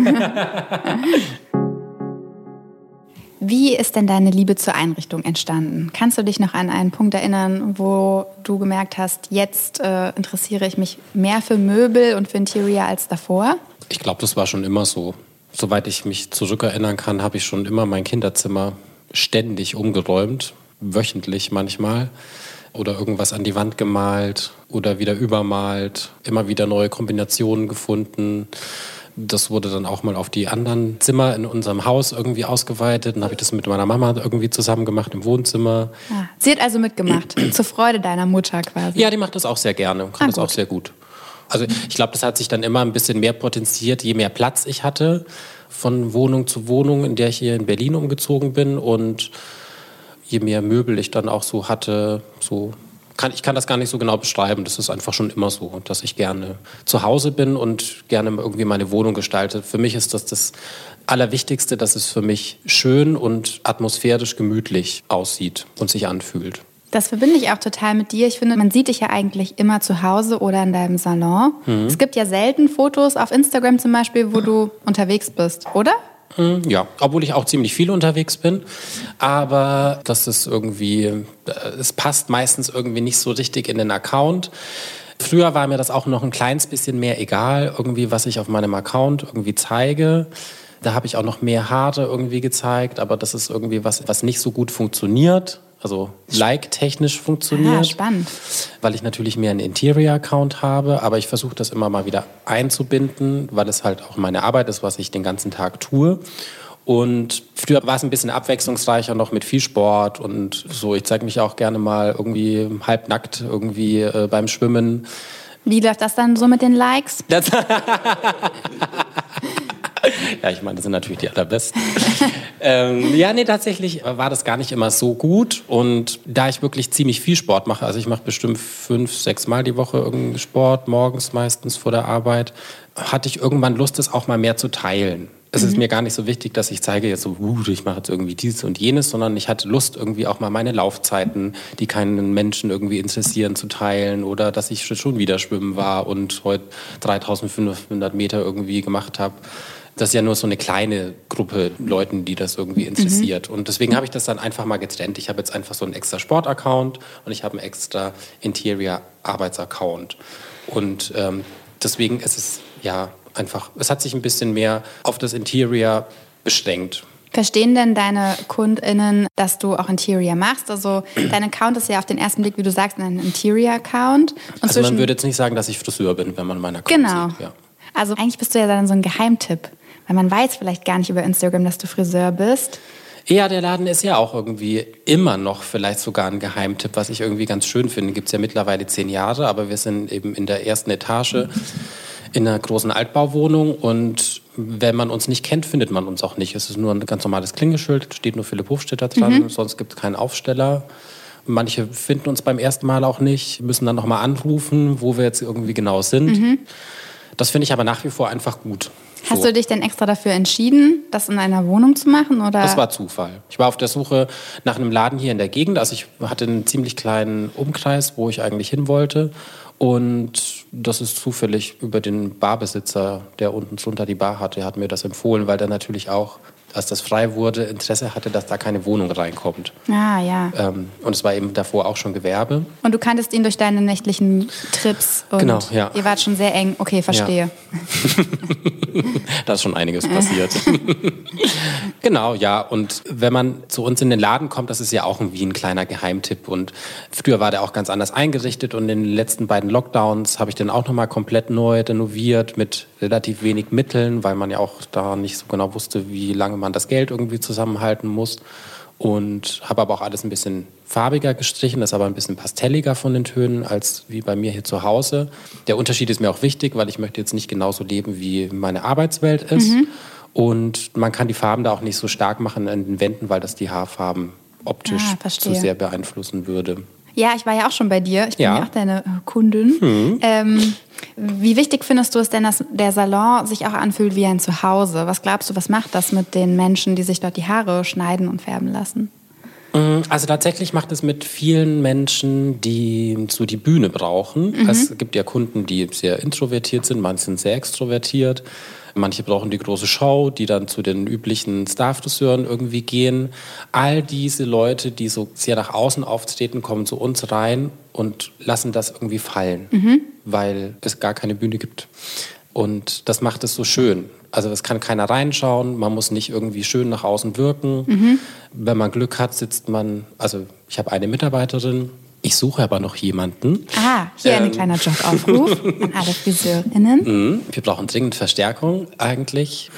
Wie ist denn deine Liebe zur Einrichtung entstanden? Kannst du dich noch an einen Punkt erinnern, wo du gemerkt hast, jetzt äh, interessiere ich mich mehr für Möbel und für Interior als davor? Ich glaube, das war schon immer so. Soweit ich mich zurückerinnern kann, habe ich schon immer mein Kinderzimmer ständig umgeräumt, wöchentlich manchmal. Oder irgendwas an die Wand gemalt oder wieder übermalt, immer wieder neue Kombinationen gefunden. Das wurde dann auch mal auf die anderen Zimmer in unserem Haus irgendwie ausgeweitet. Dann habe ich das mit meiner Mama irgendwie zusammen gemacht im Wohnzimmer. Ah, sie hat also mitgemacht, (clears throat) zur Freude deiner Mutter quasi. Ja, die macht das auch sehr gerne, kann Ah, das auch gut. sehr gut. Also ich glaube, das hat sich dann immer ein bisschen mehr potenziert, je mehr Platz ich hatte von Wohnung zu Wohnung, in der ich hier in Berlin umgezogen bin und je mehr Möbel ich dann auch so hatte, so kann, ich kann das gar nicht so genau beschreiben. Das ist einfach schon immer so, dass ich gerne zu Hause bin und gerne irgendwie meine Wohnung gestalte. Für mich ist das das Allerwichtigste, dass es für mich schön und atmosphärisch gemütlich aussieht und sich anfühlt. Das verbinde ich auch total mit dir. Ich finde, man sieht dich ja eigentlich immer zu Hause oder in deinem Salon. Mhm. Es gibt ja selten Fotos auf Instagram zum Beispiel, wo du unterwegs bist, oder? Hm, Ja, obwohl ich auch ziemlich viel unterwegs bin. Aber das ist irgendwie, äh, es passt meistens irgendwie nicht so richtig in den Account. Früher war mir das auch noch ein kleines bisschen mehr egal, irgendwie, was ich auf meinem Account irgendwie zeige. Da habe ich auch noch mehr Haare irgendwie gezeigt, aber das ist irgendwie was, was nicht so gut funktioniert. Also like-technisch funktioniert. Ah, spannend. Weil ich natürlich mehr einen Interior-Account habe, aber ich versuche das immer mal wieder einzubinden, weil es halt auch meine Arbeit ist, was ich den ganzen Tag tue. Und früher war es ein bisschen abwechslungsreicher, noch mit viel Sport und so. Ich zeige mich auch gerne mal irgendwie halbnackt irgendwie äh, beim Schwimmen. Wie läuft das dann so mit den Likes? (laughs) (laughs) (laughs) Ja, ich meine, das sind natürlich die allerbesten. (laughs) ähm, ja, nee, tatsächlich war das gar nicht immer so gut. Und da ich wirklich ziemlich viel Sport mache, also ich mache bestimmt fünf, sechs Mal die Woche irgendeinen Sport, morgens meistens vor der Arbeit, hatte ich irgendwann Lust, das auch mal mehr zu teilen. Es ist mhm. mir gar nicht so wichtig, dass ich zeige jetzt so, uh, ich mache jetzt irgendwie dieses und jenes, sondern ich hatte Lust, irgendwie auch mal meine Laufzeiten, die keinen Menschen irgendwie interessieren, zu teilen oder dass ich schon wieder schwimmen war und heute 3500 Meter irgendwie gemacht habe das ist ja nur so eine kleine Gruppe Leuten, die das irgendwie interessiert. Mhm. Und deswegen habe ich das dann einfach mal getrennt. Ich habe jetzt einfach so einen extra Sport-Account und ich habe einen extra Interior-Arbeits-Account. Und ähm, deswegen ist es ja einfach, es hat sich ein bisschen mehr auf das Interior beschränkt. Verstehen denn deine KundInnen, dass du auch Interior machst? Also (clears throat) dein Account ist ja auf den ersten Blick, wie du sagst, ein Interior-Account. Also man würde jetzt nicht sagen, dass ich Friseur bin, wenn man meinen Account genau. sieht. Genau. Ja. Also eigentlich bist du ja dann so ein Geheimtipp. Weil man weiß vielleicht gar nicht über Instagram, dass du Friseur bist. Ja, der Laden ist ja auch irgendwie immer noch vielleicht sogar ein Geheimtipp, was ich irgendwie ganz schön finde. Gibt es ja mittlerweile zehn Jahre, aber wir sind eben in der ersten Etage in einer großen Altbauwohnung und wenn man uns nicht kennt, findet man uns auch nicht. Es ist nur ein ganz normales Klingeschild, steht nur Philipp Hofstetter dran, mhm. sonst gibt es keinen Aufsteller. Manche finden uns beim ersten Mal auch nicht, müssen dann nochmal anrufen, wo wir jetzt irgendwie genau sind. Mhm. Das finde ich aber nach wie vor einfach gut. Hast so. du dich denn extra dafür entschieden, das in einer Wohnung zu machen? Oder? Das war Zufall. Ich war auf der Suche nach einem Laden hier in der Gegend. Also ich hatte einen ziemlich kleinen Umkreis, wo ich eigentlich hin wollte. Und das ist zufällig über den Barbesitzer, der unten drunter die Bar hatte, hat mir das empfohlen, weil der natürlich auch als das frei wurde, Interesse hatte, dass da keine Wohnung reinkommt. Ah, ja. Ähm, und es war eben davor auch schon Gewerbe. Und du kanntest ihn durch deine nächtlichen Trips und genau, ja. ihr wart schon sehr eng. Okay, verstehe. Ja. (laughs) da ist schon einiges passiert. (laughs) genau, ja. Und wenn man zu uns in den Laden kommt, das ist ja auch wie ein kleiner Geheimtipp. Und früher war der auch ganz anders eingerichtet und in den letzten beiden Lockdowns habe ich den auch nochmal komplett neu renoviert mit relativ wenig Mitteln, weil man ja auch da nicht so genau wusste, wie lange man man das Geld irgendwie zusammenhalten muss. Und habe aber auch alles ein bisschen farbiger gestrichen, das ist aber ein bisschen pastelliger von den Tönen als wie bei mir hier zu Hause. Der Unterschied ist mir auch wichtig, weil ich möchte jetzt nicht genauso leben, wie meine Arbeitswelt ist. Mhm. Und man kann die Farben da auch nicht so stark machen an den Wänden, weil das die Haarfarben optisch ah, zu sehr beeinflussen würde. Ja, ich war ja auch schon bei dir. Ich bin ja, ja auch deine äh, Kundin. Mhm. Ähm, wie wichtig findest du es denn, dass der Salon sich auch anfühlt wie ein Zuhause? Was glaubst du, was macht das mit den Menschen, die sich dort die Haare schneiden und färben lassen? Mm, also tatsächlich macht es mit vielen Menschen, die so die Bühne brauchen. Mhm. Es gibt ja Kunden, die sehr introvertiert sind, manche sind sehr extrovertiert. Manche brauchen die große Show, die dann zu den üblichen Starfriseuren irgendwie gehen. All diese Leute, die so sehr nach außen auftreten, kommen zu uns rein und lassen das irgendwie fallen, mhm. weil es gar keine Bühne gibt. Und das macht es so schön. Also es kann keiner reinschauen, man muss nicht irgendwie schön nach außen wirken. Mhm. Wenn man Glück hat, sitzt man, also ich habe eine Mitarbeiterin, ich suche aber noch jemanden. Ah, hier ähm, ein kleiner Jobaufruf an alle FriseurInnen. Mhm. (laughs) Wir brauchen dringend Verstärkung eigentlich.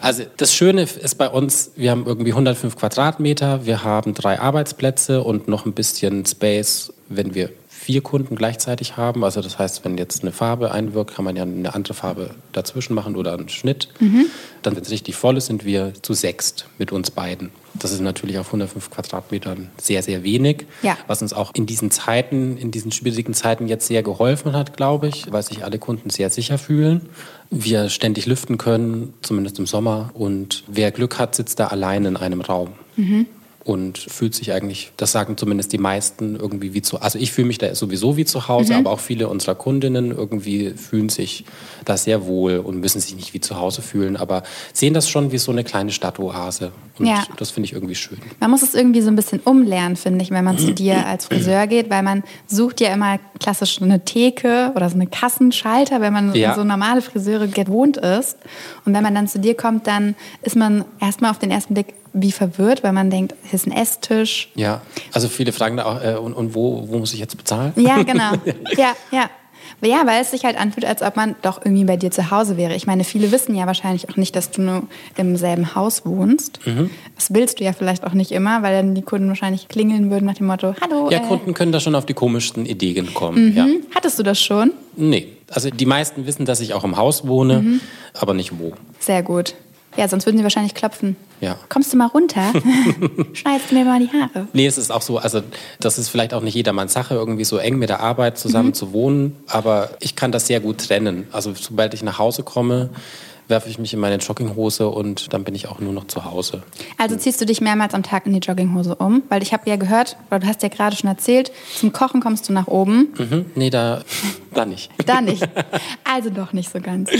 Also das Schöne ist bei uns, wir haben irgendwie 105 Quadratmeter, wir haben drei Arbeitsplätze und noch ein bisschen Space, wenn wir vier Kunden gleichzeitig haben. Also das heißt, wenn jetzt eine Farbe einwirkt, kann man ja eine andere Farbe dazwischen machen oder einen Schnitt. Mhm. Dann, wenn es richtig voll ist, sind wir zu sechst mit uns beiden. Das ist natürlich auf 105 Quadratmetern sehr, sehr wenig. Ja. Was uns auch in diesen Zeiten, in diesen schwierigen Zeiten jetzt sehr geholfen hat, glaube ich, weil sich alle Kunden sehr sicher fühlen. Wir ständig lüften können, zumindest im Sommer. Und wer Glück hat, sitzt da allein in einem Raum. Mhm. Und fühlt sich eigentlich, das sagen zumindest die meisten, irgendwie wie zu, also ich fühle mich da sowieso wie zu Hause, mhm. aber auch viele unserer Kundinnen irgendwie fühlen sich da sehr wohl und müssen sich nicht wie zu Hause fühlen, aber sehen das schon wie so eine kleine Stadtoase. Und ja. das finde ich irgendwie schön. Man muss es irgendwie so ein bisschen umlernen, finde ich, wenn man zu dir (clears throat) als Friseur geht, weil man sucht ja immer klassisch eine Theke oder so eine Kassenschalter, wenn man ja. so normale Friseure gewohnt ist. Und wenn man dann zu dir kommt, dann ist man erstmal auf den ersten Blick wie verwirrt, weil man denkt, hier ist ein Esstisch. Ja, also viele fragen da auch, äh, und, und wo, wo muss ich jetzt bezahlen? Ja, genau. (laughs) ja, ja. Ja, weil es sich halt anfühlt, als ob man doch irgendwie bei dir zu Hause wäre. Ich meine, viele wissen ja wahrscheinlich auch nicht, dass du nur im selben Haus wohnst. Mhm. Das willst du ja vielleicht auch nicht immer, weil dann die Kunden wahrscheinlich klingeln würden nach dem Motto, hallo. Ja, äh. Kunden können da schon auf die komischsten Ideen kommen. Mhm. Ja. Hattest du das schon? Nee. Also die meisten wissen, dass ich auch im Haus wohne, mhm. aber nicht wo. Sehr gut. Ja, sonst würden sie wahrscheinlich klopfen. Ja. Kommst du mal runter? (laughs) Schneidest du mir mal die Haare? Nee, es ist auch so, also das ist vielleicht auch nicht jedermanns Sache, irgendwie so eng mit der Arbeit zusammen mhm. zu wohnen, aber ich kann das sehr gut trennen. Also sobald ich nach Hause komme, werfe ich mich in meine Jogginghose und dann bin ich auch nur noch zu Hause. Also ziehst du dich mehrmals am Tag in die Jogginghose um? Weil ich habe ja gehört, oder du hast ja gerade schon erzählt, zum Kochen kommst du nach oben. Mhm. Nee, da, da nicht. (laughs) da nicht. Also doch nicht so ganz.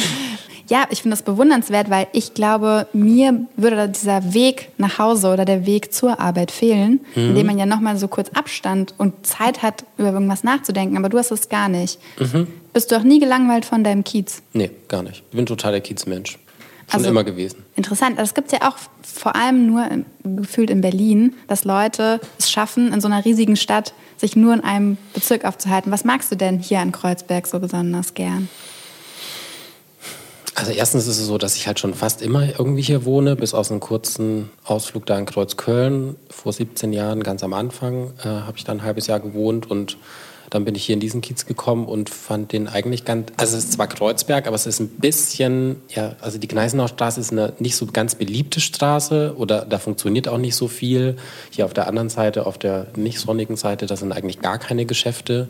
Ja, ich finde das bewundernswert, weil ich glaube, mir würde dieser Weg nach Hause oder der Weg zur Arbeit fehlen, mhm. indem man ja nochmal so kurz Abstand und Zeit hat, über irgendwas nachzudenken. Aber du hast es gar nicht. Mhm. Bist du auch nie gelangweilt von deinem Kiez? Nee, gar nicht. Ich bin total der Kiezmensch. Schon also, immer gewesen. Interessant. Das gibt es ja auch vor allem nur gefühlt in Berlin, dass Leute es schaffen, in so einer riesigen Stadt sich nur in einem Bezirk aufzuhalten. Was magst du denn hier an Kreuzberg so besonders gern? Also erstens ist es so, dass ich halt schon fast immer irgendwie hier wohne, bis aus einem kurzen Ausflug da in Kreuzköln. Vor 17 Jahren, ganz am Anfang, äh, habe ich da ein halbes Jahr gewohnt und dann bin ich hier in diesen Kiez gekommen und fand den eigentlich ganz, also es ist zwar Kreuzberg, aber es ist ein bisschen, ja, also die Gneisenaustraße ist eine nicht so ganz beliebte Straße oder da funktioniert auch nicht so viel. Hier auf der anderen Seite, auf der nicht sonnigen Seite, da sind eigentlich gar keine Geschäfte.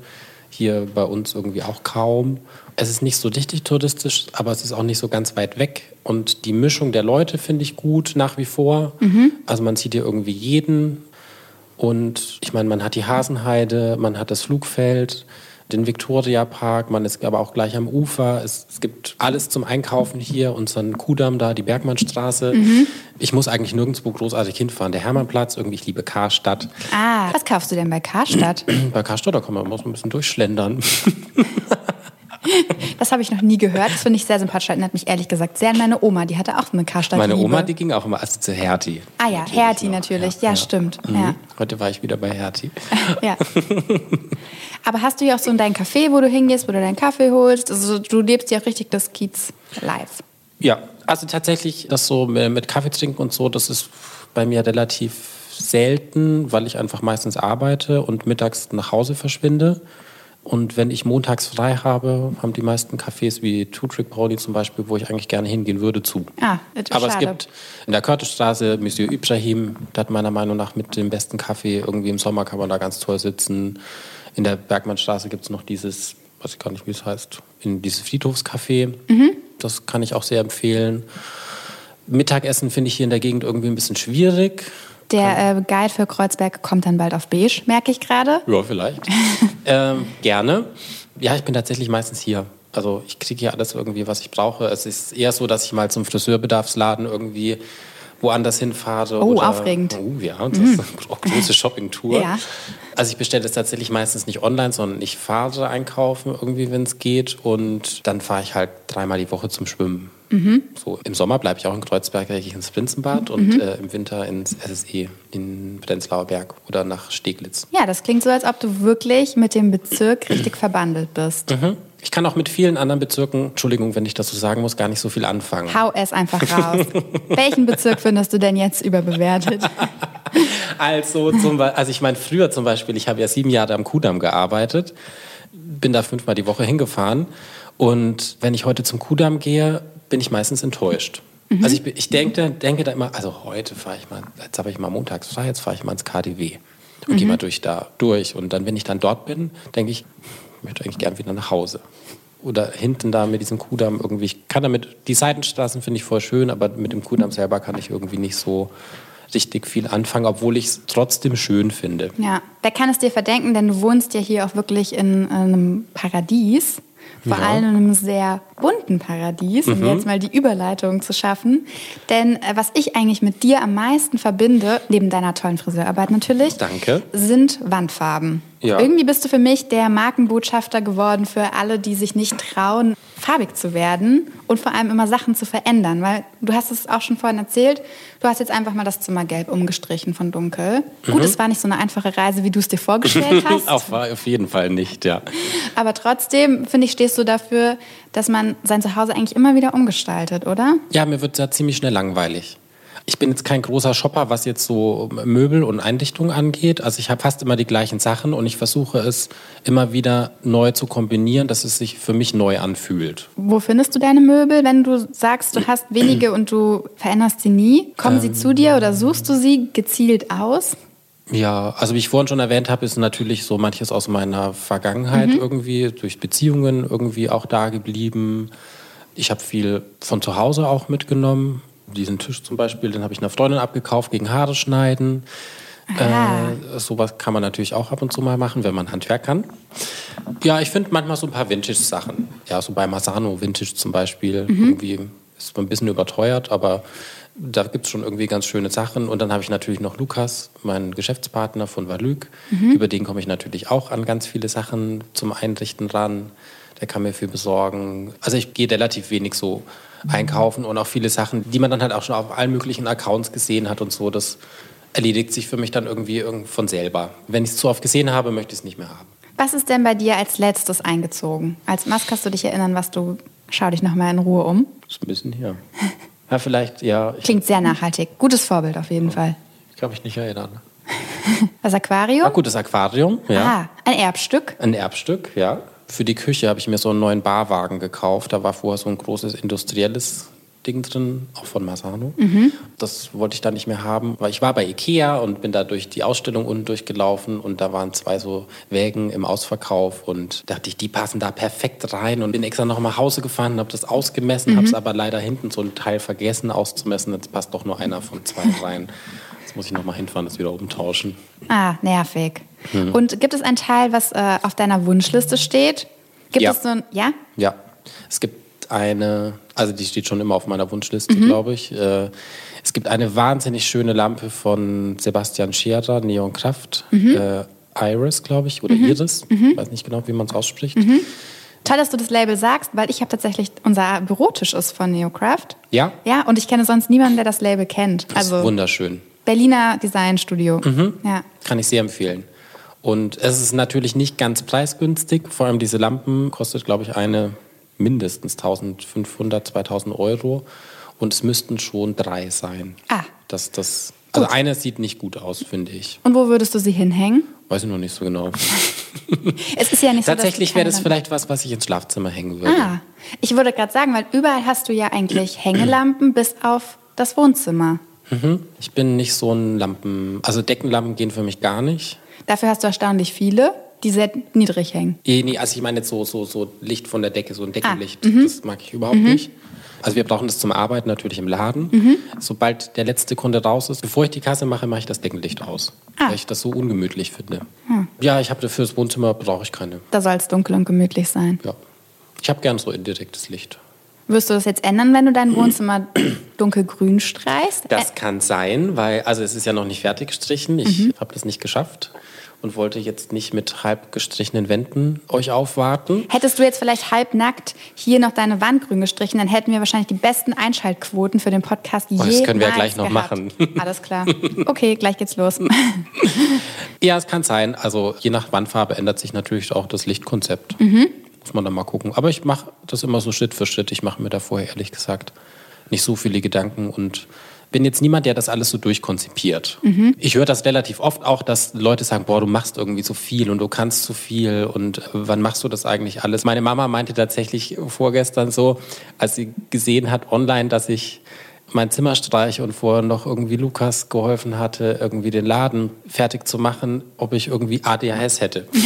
Hier bei uns irgendwie auch kaum. Es ist nicht so richtig touristisch, aber es ist auch nicht so ganz weit weg. Und die Mischung der Leute finde ich gut nach wie vor. Mhm. Also man sieht hier irgendwie jeden. Und ich meine, man hat die Hasenheide, man hat das Flugfeld, den Viktoria-Park, man ist aber auch gleich am Ufer. Es, es, gibt alles zum Einkaufen hier, unseren Kudamm da, die Bergmannstraße. Mhm. Ich muss eigentlich nirgendwo großartig hinfahren. Der Hermannplatz, irgendwie, ich liebe Karstadt. Ah, was kaufst du denn bei Karstadt? (clears throat) bei Karstadt, da kann man mal so ein bisschen durchschlendern. (laughs) (laughs) Das habe ich noch nie gehört. Das finde ich sehr sympathisch. Erinnert mich ehrlich gesagt sehr an meine Oma. Die hatte auch eine Karstadt. Meine Oma, die ging auch immer also zu Hertie. Ah ja, Hertie natürlich. Ja, ja, ja. stimmt. Mhm. Ja. Heute war ich wieder bei Hertie. (laughs) ja. (laughs) Aber hast du ja auch so in dein Café, wo du hingehst, wo du deinen Kaffee holst? Also du lebst ja auch richtig das Kiez live. Ja, also tatsächlich das so mit Kaffee trinken und so, das ist bei mir relativ selten, weil ich einfach meistens arbeite und mittags nach Hause verschwinde. Und wenn ich montags frei habe, haben die meisten Cafés wie Two Trick Brownie zum Beispiel, wo ich eigentlich gerne hingehen würde, zu. Ah, Aber schade. es gibt in der Körtestraße Monsieur Ibrahim, der hat meiner Meinung nach mit dem besten Kaffee. Irgendwie im Sommer kann man da ganz toll sitzen. In der Bergmannstraße gibt es noch dieses, weiß ich gar nicht, wie es heißt, in dieses Friedhofscafé. Mhm. Das kann ich auch sehr empfehlen. Mittagessen finde ich hier in der Gegend irgendwie ein bisschen schwierig. Der äh, Guide für Kreuzberg kommt dann bald auf Beige, merke ich gerade. Ja, vielleicht. (laughs) ähm, gerne. Ja, ich bin tatsächlich meistens hier. Also ich kriege hier alles irgendwie, was ich brauche. Es ist eher so, dass ich mal zum Friseurbedarfsladen irgendwie woanders hinfahre. Oh, oder, aufregend. Oh, ja, das mm. ist eine große Shoppingtour. ja. Also ich bestelle es tatsächlich meistens nicht online, sondern ich fahre einkaufen irgendwie, wenn es geht. Und dann fahre ich halt dreimal die Woche zum Schwimmen. Mhm. So, Im Sommer bleibe ich auch in Kreuzberg, gehe ich ins Prinzenbad mhm. und äh, im Winter ins SSE in Prenzlauer Berg oder nach Steglitz. Ja, das klingt so, als ob du wirklich mit dem Bezirk (clears throat) richtig verbandelt bist. Mhm. Ich kann auch mit vielen anderen Bezirken, Entschuldigung, wenn ich das so sagen muss, gar nicht so viel anfangen. Hau es einfach raus. (laughs) Welchen Bezirk findest du denn jetzt überbewertet? (laughs) also, zum, also ich meine, früher zum Beispiel, ich habe ja sieben Jahre am Kudamm gearbeitet, bin da fünfmal die Woche hingefahren. Und wenn ich heute zum Kudamm gehe, bin ich meistens enttäuscht. Mhm. Also ich, ich denke, denke da immer, also heute fahre ich mal, jetzt habe ich mal montags frei, jetzt fahre ich mal ins KDW und mhm. gehe mal durch da durch. Und dann, wenn ich dann dort bin, denke ich, ich möchte eigentlich gern wieder nach Hause. Oder hinten da mit diesem Kudamm irgendwie, ich kann damit, die Seitenstraßen finde ich voll schön, aber mit dem Kudamm selber kann ich irgendwie nicht so richtig viel anfangen, obwohl ich es trotzdem schön finde. Ja, wer kann es dir verdenken, denn du wohnst ja hier auch wirklich in einem Paradies. Vor ja. allem in einem sehr bunten Paradies, um mhm. jetzt mal die Überleitung zu schaffen. Denn äh, was ich eigentlich mit dir am meisten verbinde, neben deiner tollen Friseurarbeit natürlich, Danke. sind Wandfarben. Ja. Irgendwie bist du für mich der Markenbotschafter geworden für alle, die sich nicht trauen, farbig zu werden und vor allem immer Sachen zu verändern. Weil du hast es auch schon vorhin erzählt, du hast jetzt einfach mal das Zimmer gelb umgestrichen von dunkel. Mhm. Gut, es war nicht so eine einfache Reise, wie du es dir vorgestellt (laughs) hast. auf, auf jeden Fall nicht, ja. Aber trotzdem, finde ich, stehst du dafür, dass man sein Zuhause eigentlich immer wieder umgestaltet, oder? Ja, mir wird da ziemlich schnell langweilig. Ich bin jetzt kein großer Shopper, was jetzt so Möbel und Einrichtungen angeht. Also ich habe fast immer die gleichen Sachen und ich versuche es immer wieder neu zu kombinieren, dass es sich für mich neu anfühlt. Wo findest du deine Möbel, wenn du sagst, du hast wenige und du veränderst sie nie? Kommen ähm, sie zu dir oder suchst du sie gezielt aus? Ja, also wie ich vorhin schon erwähnt habe, ist natürlich so manches aus meiner Vergangenheit mhm. irgendwie durch Beziehungen irgendwie auch da geblieben. Ich habe viel von zu Hause auch mitgenommen diesen Tisch zum Beispiel, den habe ich einer Freundin abgekauft gegen Haare schneiden. Äh, sowas kann man natürlich auch ab und zu mal machen, wenn man Handwerk kann. Ja, ich finde manchmal so ein paar Vintage-Sachen. Ja, so bei Masano Vintage zum Beispiel. Mhm. Irgendwie ist ein bisschen überteuert, aber da gibt es schon irgendwie ganz schöne Sachen. Und dann habe ich natürlich noch Lukas, meinen Geschäftspartner von Valüg. Mhm. Über den komme ich natürlich auch an ganz viele Sachen zum Einrichten ran. Der kann mir viel besorgen. Also ich gehe relativ wenig so einkaufen und auch viele Sachen, die man dann halt auch schon auf allen möglichen Accounts gesehen hat und so. Das erledigt sich für mich dann irgendwie von selber. Wenn ich es zu oft gesehen habe, möchte ich es nicht mehr haben. Was ist denn bei dir als letztes eingezogen? Als Mask kannst du dich erinnern, was du. Schau dich noch mal in Ruhe um. Das ist ein bisschen hier. (laughs) Ja, vielleicht, ja. Klingt sehr nachhaltig. Gutes Vorbild auf jeden Fall. Ich kann mich nicht erinnern. (laughs) Das Aquarium? Ah, gut, das Aquarium, ja. Ah, ein Erbstück? Ein Erbstück, ja. Für die Küche habe ich mir so einen neuen Barwagen gekauft. Da war vorher so ein großes industrielles Ding drin, auch von Masano. Mhm. Das wollte ich da nicht mehr haben, weil ich war bei Ikea und bin da durch die Ausstellung unten durchgelaufen und da waren zwei so Wägen im Ausverkauf und dachte ich, die passen da perfekt rein und bin extra noch mal nach Hause gefahren, habe das ausgemessen, mhm. habe es aber leider hinten so ein Teil vergessen auszumessen. Jetzt passt doch nur einer von zwei rein. Jetzt muss ich noch mal hinfahren, das wieder umtauschen. Ah, nervig. Mhm. Und gibt es ein Teil, was äh, auf deiner Wunschliste steht? Gibt ja. es so ein, ja? Ja, es gibt eine, also die steht schon immer auf meiner Wunschliste, mhm. glaube ich. Äh, es gibt eine wahnsinnig schöne Lampe von Sebastian Scherer, Neonkraft, mhm. äh, Iris, glaube ich, oder mhm. Iris, mhm. weiß nicht genau, wie man es ausspricht. Mhm. Toll, dass du das Label sagst, weil ich habe tatsächlich, unser Bürotisch ist von Neocraft. Ja? Ja, und ich kenne sonst niemanden, der das Label kennt. Das also, ist wunderschön. Berliner Designstudio. Mhm. Ja. Kann ich sehr empfehlen. Und es ist natürlich nicht ganz preisgünstig. Vor allem diese Lampen kostet, glaube ich, eine mindestens 1500, 2000 Euro. Und es müssten schon drei sein. Ah. Das, das, also eine sieht nicht gut aus, finde ich. Und wo würdest du sie hinhängen? Weiß ich noch nicht so genau. (laughs) es ist ja nicht so, Tatsächlich wäre das vielleicht was, was ich ins Schlafzimmer hängen würde. Ah, ich würde gerade sagen, weil überall hast du ja eigentlich (clears throat) Hängelampen bis auf das Wohnzimmer. Mhm. Ich bin nicht so ein Lampen, also Deckenlampen gehen für mich gar nicht. Dafür hast du erstaunlich viele, die sehr niedrig hängen. Nee, also ich meine jetzt so, so, so Licht von der Decke, so ein Deckenlicht. Ah, das mag ich überhaupt mhm. nicht. Also wir brauchen das zum Arbeiten natürlich im Laden. Mhm. Sobald der letzte Kunde raus ist, bevor ich die Kasse mache, mache ich das Deckenlicht aus. Ah. Weil ich das so ungemütlich finde. Hm. Ja, ich habe dafür das Wohnzimmer brauche ich keine. Da soll es dunkel und gemütlich sein. Ja. Ich habe gern so indirektes Licht. Wirst du das jetzt ändern, wenn du dein Wohnzimmer (clears throat) dunkelgrün streichst? Das kann sein, weil, also es ist ja noch nicht fertig gestrichen. Ich mhm. habe das nicht geschafft und wollte jetzt nicht mit halb gestrichenen Wänden euch aufwarten. Hättest du jetzt vielleicht halbnackt hier noch deine Wand grün gestrichen, dann hätten wir wahrscheinlich die besten Einschaltquoten für den Podcast oh, Das können wir ja gleich noch gehabt. machen. (laughs) Alles klar. Okay, gleich geht's los. (laughs) ja, es kann sein. Also je nach Wandfarbe ändert sich natürlich auch das Lichtkonzept. Mhm. Muss man dann mal gucken. Aber ich mache das immer so Schritt für Schritt. Ich mache mir da vorher ehrlich gesagt nicht so viele Gedanken und bin jetzt niemand, der das alles so durchkonzipiert. Mhm. Ich höre das relativ oft auch, dass Leute sagen, boah, du machst irgendwie so viel und du kannst so viel und wann machst du das eigentlich alles? Meine Mama meinte tatsächlich vorgestern so, als sie gesehen hat online, dass ich mein Zimmer streiche und vorher noch irgendwie Lukas geholfen hatte, irgendwie den Laden fertig zu machen, ob ich irgendwie ADHS hätte. (laughs)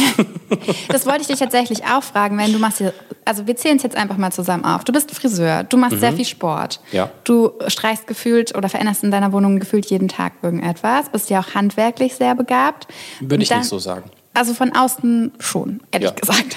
Das wollte ich dich tatsächlich auch fragen, wenn du machst hier, also wir zählen es jetzt einfach mal zusammen auf. Du bist Friseur, du machst mhm. sehr viel Sport. Ja. Du streichst gefühlt oder veränderst in deiner Wohnung gefühlt jeden Tag irgendetwas, bist ja auch handwerklich sehr begabt. Würde ich dann, nicht so sagen. Also von außen schon, ehrlich ja. gesagt.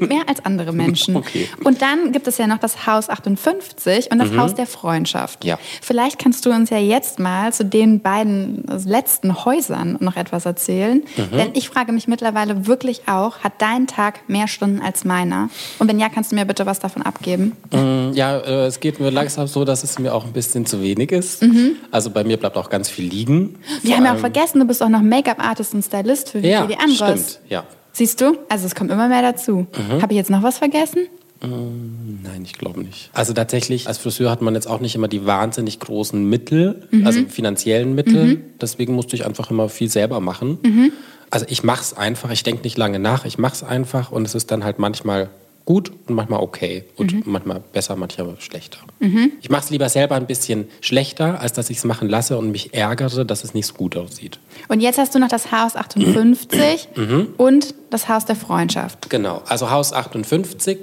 (laughs) Mehr als andere Menschen. Okay. Und dann gibt es ja noch das Haus 58 und das mhm. Haus der Freundschaft. Ja. Vielleicht kannst du uns ja jetzt mal zu den beiden letzten Häusern noch etwas erzählen. Mhm. Denn ich frage mich mittlerweile wirklich auch, hat dein Tag mehr Stunden als meiner? Und wenn ja, kannst du mir bitte was davon abgeben? Mm, ja, äh, es geht mir langsam so, dass es mir auch ein bisschen zu wenig ist. Mhm. Also bei mir bleibt auch ganz viel liegen. Wir haben ja auch vergessen, du bist auch noch Make-up-Artist und Stylist für ja, die andere. Stimmt, ja. Siehst du? Also es kommt immer mehr dazu. Mhm. Habe ich jetzt noch was vergessen? Ähm, nein, ich glaube nicht. Also tatsächlich, als Friseur hat man jetzt auch nicht immer die wahnsinnig großen Mittel, mhm. also finanziellen Mittel. Mhm. Deswegen musste ich einfach immer viel selber machen. Mhm. Also ich mache es einfach, ich denke nicht lange nach, ich mache es einfach und es ist dann halt manchmal gut und manchmal okay und mhm. manchmal besser, manchmal schlechter. Mhm. Ich mache es lieber selber ein bisschen schlechter, als dass ich es machen lasse und mich ärgere, dass es nicht so gut aussieht. Und jetzt hast du noch das Haus 58 (clears throat) mhm. und das Haus der Freundschaft. Genau, also Haus 58,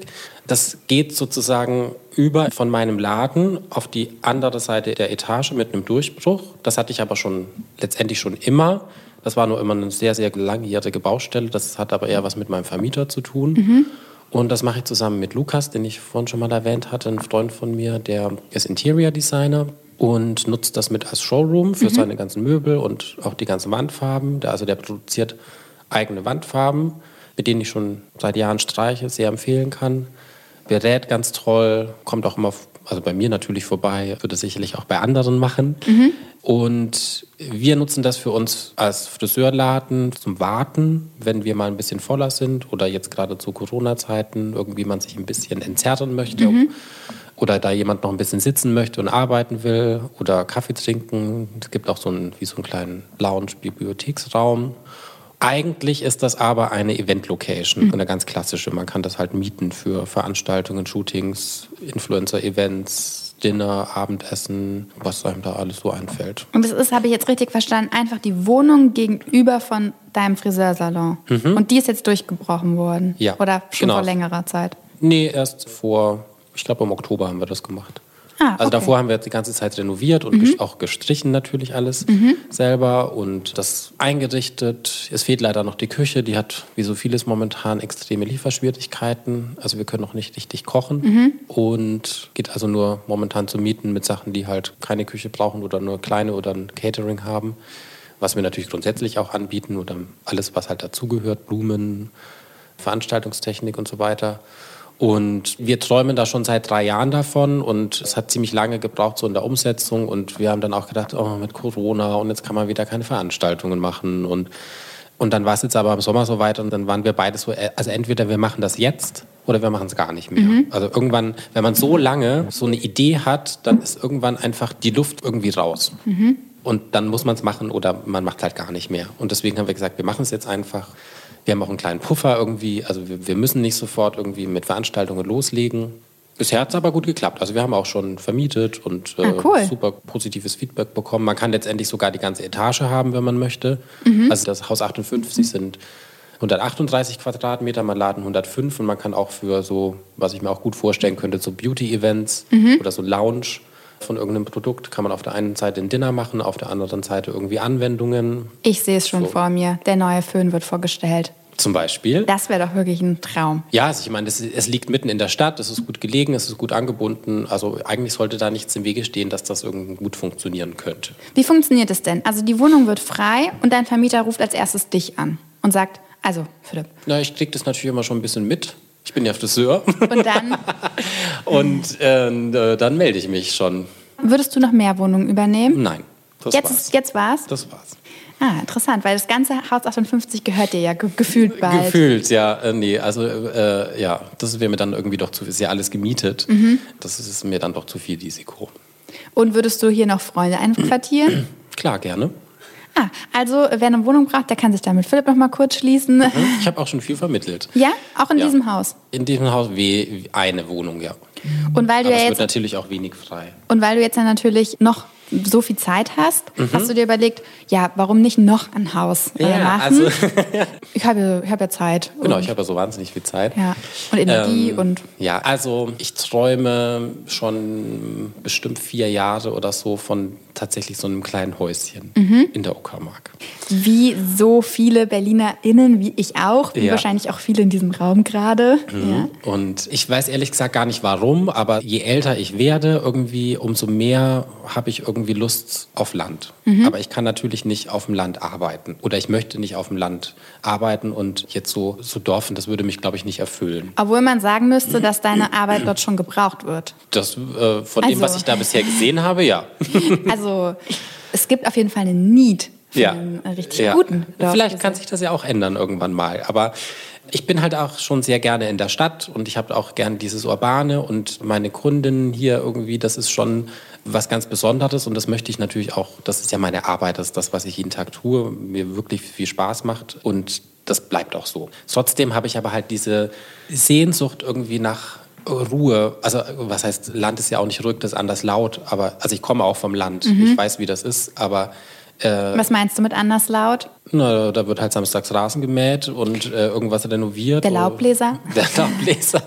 das geht sozusagen über von meinem Laden auf die andere Seite der Etage mit einem Durchbruch. Das hatte ich aber schon letztendlich schon immer. Das war nur immer eine sehr, sehr langjährige Baustelle. Das hat aber eher was mit meinem Vermieter zu tun. Mhm. Und das mache ich zusammen mit Lukas, den ich vorhin schon mal erwähnt hatte, ein Freund von mir, der ist Interior Designer und nutzt das mit als Showroom für mhm. seine ganzen Möbel und auch die ganzen Wandfarben. Der, also der produziert eigene Wandfarben, mit denen ich schon seit Jahren streiche, sehr empfehlen kann. Berät ganz toll, kommt auch immer, also bei mir natürlich vorbei, würde sicherlich auch bei anderen machen. Mhm. Und wir nutzen das für uns als Friseurladen zum Warten, wenn wir mal ein bisschen voller sind oder jetzt gerade zu Corona-Zeiten irgendwie man sich ein bisschen entzerren möchte. Mhm. Oder da jemand noch ein bisschen sitzen möchte und arbeiten will oder Kaffee trinken. Es gibt auch so einen, wie so einen kleinen Lounge-Bibliotheksraum. Eigentlich ist das aber eine Event-Location, mhm. eine ganz klassische. Man kann das halt mieten für Veranstaltungen, Shootings, Influencer-Events, Dinner, Abendessen, was einem da alles so einfällt. Und das ist, habe ich jetzt richtig verstanden, einfach die Wohnung gegenüber von deinem Friseursalon. Mhm. Und die ist jetzt durchgebrochen worden? Ja. Oder schon genau. vor längerer Zeit? Nee, erst vor, ich glaube im Oktober haben wir das gemacht. Ah, also okay. davor haben wir die ganze Zeit renoviert und mhm. auch gestrichen natürlich alles mhm. selber und das eingerichtet. Es fehlt leider noch die Küche, die hat wie so vieles momentan extreme Lieferschwierigkeiten. Also wir können noch nicht richtig kochen mhm. und geht also nur momentan zu mieten mit Sachen, die halt keine Küche brauchen oder nur kleine oder ein Catering haben. Was wir natürlich grundsätzlich auch anbieten oder alles, was halt dazugehört, Blumen, Veranstaltungstechnik und so weiter. Und wir träumen da schon seit drei Jahren davon und es hat ziemlich lange gebraucht so in der Umsetzung und wir haben dann auch gedacht, oh, mit Corona und jetzt kann man wieder keine Veranstaltungen machen und und dann war es jetzt aber im Sommer so weit und dann waren wir beide so, also entweder wir machen das jetzt oder wir machen es gar nicht mehr. Mhm. Also irgendwann, wenn man so lange so eine Idee hat, dann ist irgendwann einfach die Luft irgendwie raus. Mhm. Und dann muss man es machen oder man macht halt gar nicht mehr. Und deswegen haben wir gesagt, wir machen es jetzt einfach. Wir haben auch einen kleinen Puffer irgendwie. Also wir, wir müssen nicht sofort irgendwie mit Veranstaltungen loslegen. Bisher hat es aber gut geklappt. Also wir haben auch schon vermietet und äh, ah, cool. super positives Feedback bekommen. Man kann letztendlich sogar die ganze Etage haben, wenn man möchte. Mhm. Also das Haus 58 sind 138 Quadratmeter, man laden 105 und man kann auch für so, was ich mir auch gut vorstellen könnte, so Beauty-Events mhm. oder so Lounge von irgendeinem Produkt kann man auf der einen Seite ein Dinner machen, auf der anderen Seite irgendwie Anwendungen. Ich sehe es schon so. vor mir. Der neue Föhn wird vorgestellt. Zum Beispiel. Das wäre doch wirklich ein Traum. Ja, also ich meine, es, es, liegt mitten in der Stadt, es ist gut gelegen, es ist gut angebunden. Also eigentlich sollte da nichts im Wege stehen, dass das irgendwie gut funktionieren könnte. Wie funktioniert es denn? Also die Wohnung wird frei und dein Vermieter ruft als erstes dich an und sagt, also Philipp. Na, ich kriege das natürlich immer schon ein bisschen mit. Ich bin ja Friseur. Und dann? (laughs) und äh, dann melde ich mich schon. Würdest du noch mehr Wohnungen übernehmen? Nein. Das jetzt, war's. jetzt war's? Das war's. Ah, interessant, weil das ganze Haus 58 gehört dir ja ge gefühlt bald. Gefühlt, ja. Äh, nee, also äh, ja, das wäre mir dann irgendwie doch zu viel. Ist ja alles gemietet. Mhm. Das ist mir dann doch zu viel Risiko. Und würdest du hier noch Freunde einquartieren? Klar, gerne. Ah, also wer eine Wohnung braucht, der kann sich da mit Philipp noch mal kurz schließen. Mhm. Ich habe auch schon viel vermittelt. Ja, auch in Ja. diesem Haus. In diesem Haus wie eine Wohnung, ja. Und weil du Aber ja es wird jetzt natürlich auch wenig frei. und weil du jetzt ja natürlich noch so viel Zeit hast, Mhm. hast du dir überlegt, ja, warum nicht noch ein Haus äh, Ja, machen? also- (laughs) ich habe ich habe ja Zeit. Genau, ich habe ja so wahnsinnig viel Zeit. ja und Energie Ähm, und Ja, also ich träume schon bestimmt vier Jahre oder so von tatsächlich so einem kleinen Häuschen Mhm. in der Uckermark. wie so viele BerlinerInnen, wie ich auch, wie Ja. wahrscheinlich auch viele in diesem Raum gerade. Ja. Und ich weiß ehrlich gesagt gar nicht warum, aber je älter ich werde, irgendwie, umso mehr habe ich irgendwie Lust auf Land. Mhm. Aber ich kann natürlich nicht auf dem Land arbeiten. Oder ich möchte nicht auf dem Land arbeiten und jetzt so, so Dorfen, das würde mich, glaube ich, nicht erfüllen. Obwohl man sagen müsste, dass deine Arbeit dort schon gebraucht wird. Das, äh, von dem, Also- was ich da bisher gesehen habe, ja. (laughs) Also es gibt auf jeden Fall einen Need für ja. einen äh, richtig ja. guten Dorf. Vielleicht kann sich das ja auch ändern irgendwann mal. Aber ich bin halt auch schon sehr gerne in der Stadt und ich habe auch gerne dieses Urbane und meine Kundinnen hier irgendwie, das ist schon was ganz Besonderes und das möchte ich natürlich auch, das ist ja meine Arbeit, das ist das, was ich jeden Tag tue, mir wirklich viel Spaß macht und das bleibt auch so. Trotzdem habe ich aber halt diese Sehnsucht irgendwie nach Ruhe, also was heißt, Land ist ja auch nicht ruhig, das ist anders laut, aber also ich komme auch vom Land, Mhm. ich weiß, wie das ist, aber Was meinst du mit anders laut? na, da wird halt samstags Rasen gemäht und äh, irgendwas renoviert. Der Laubbläser? (laughs) Der Laubbläser.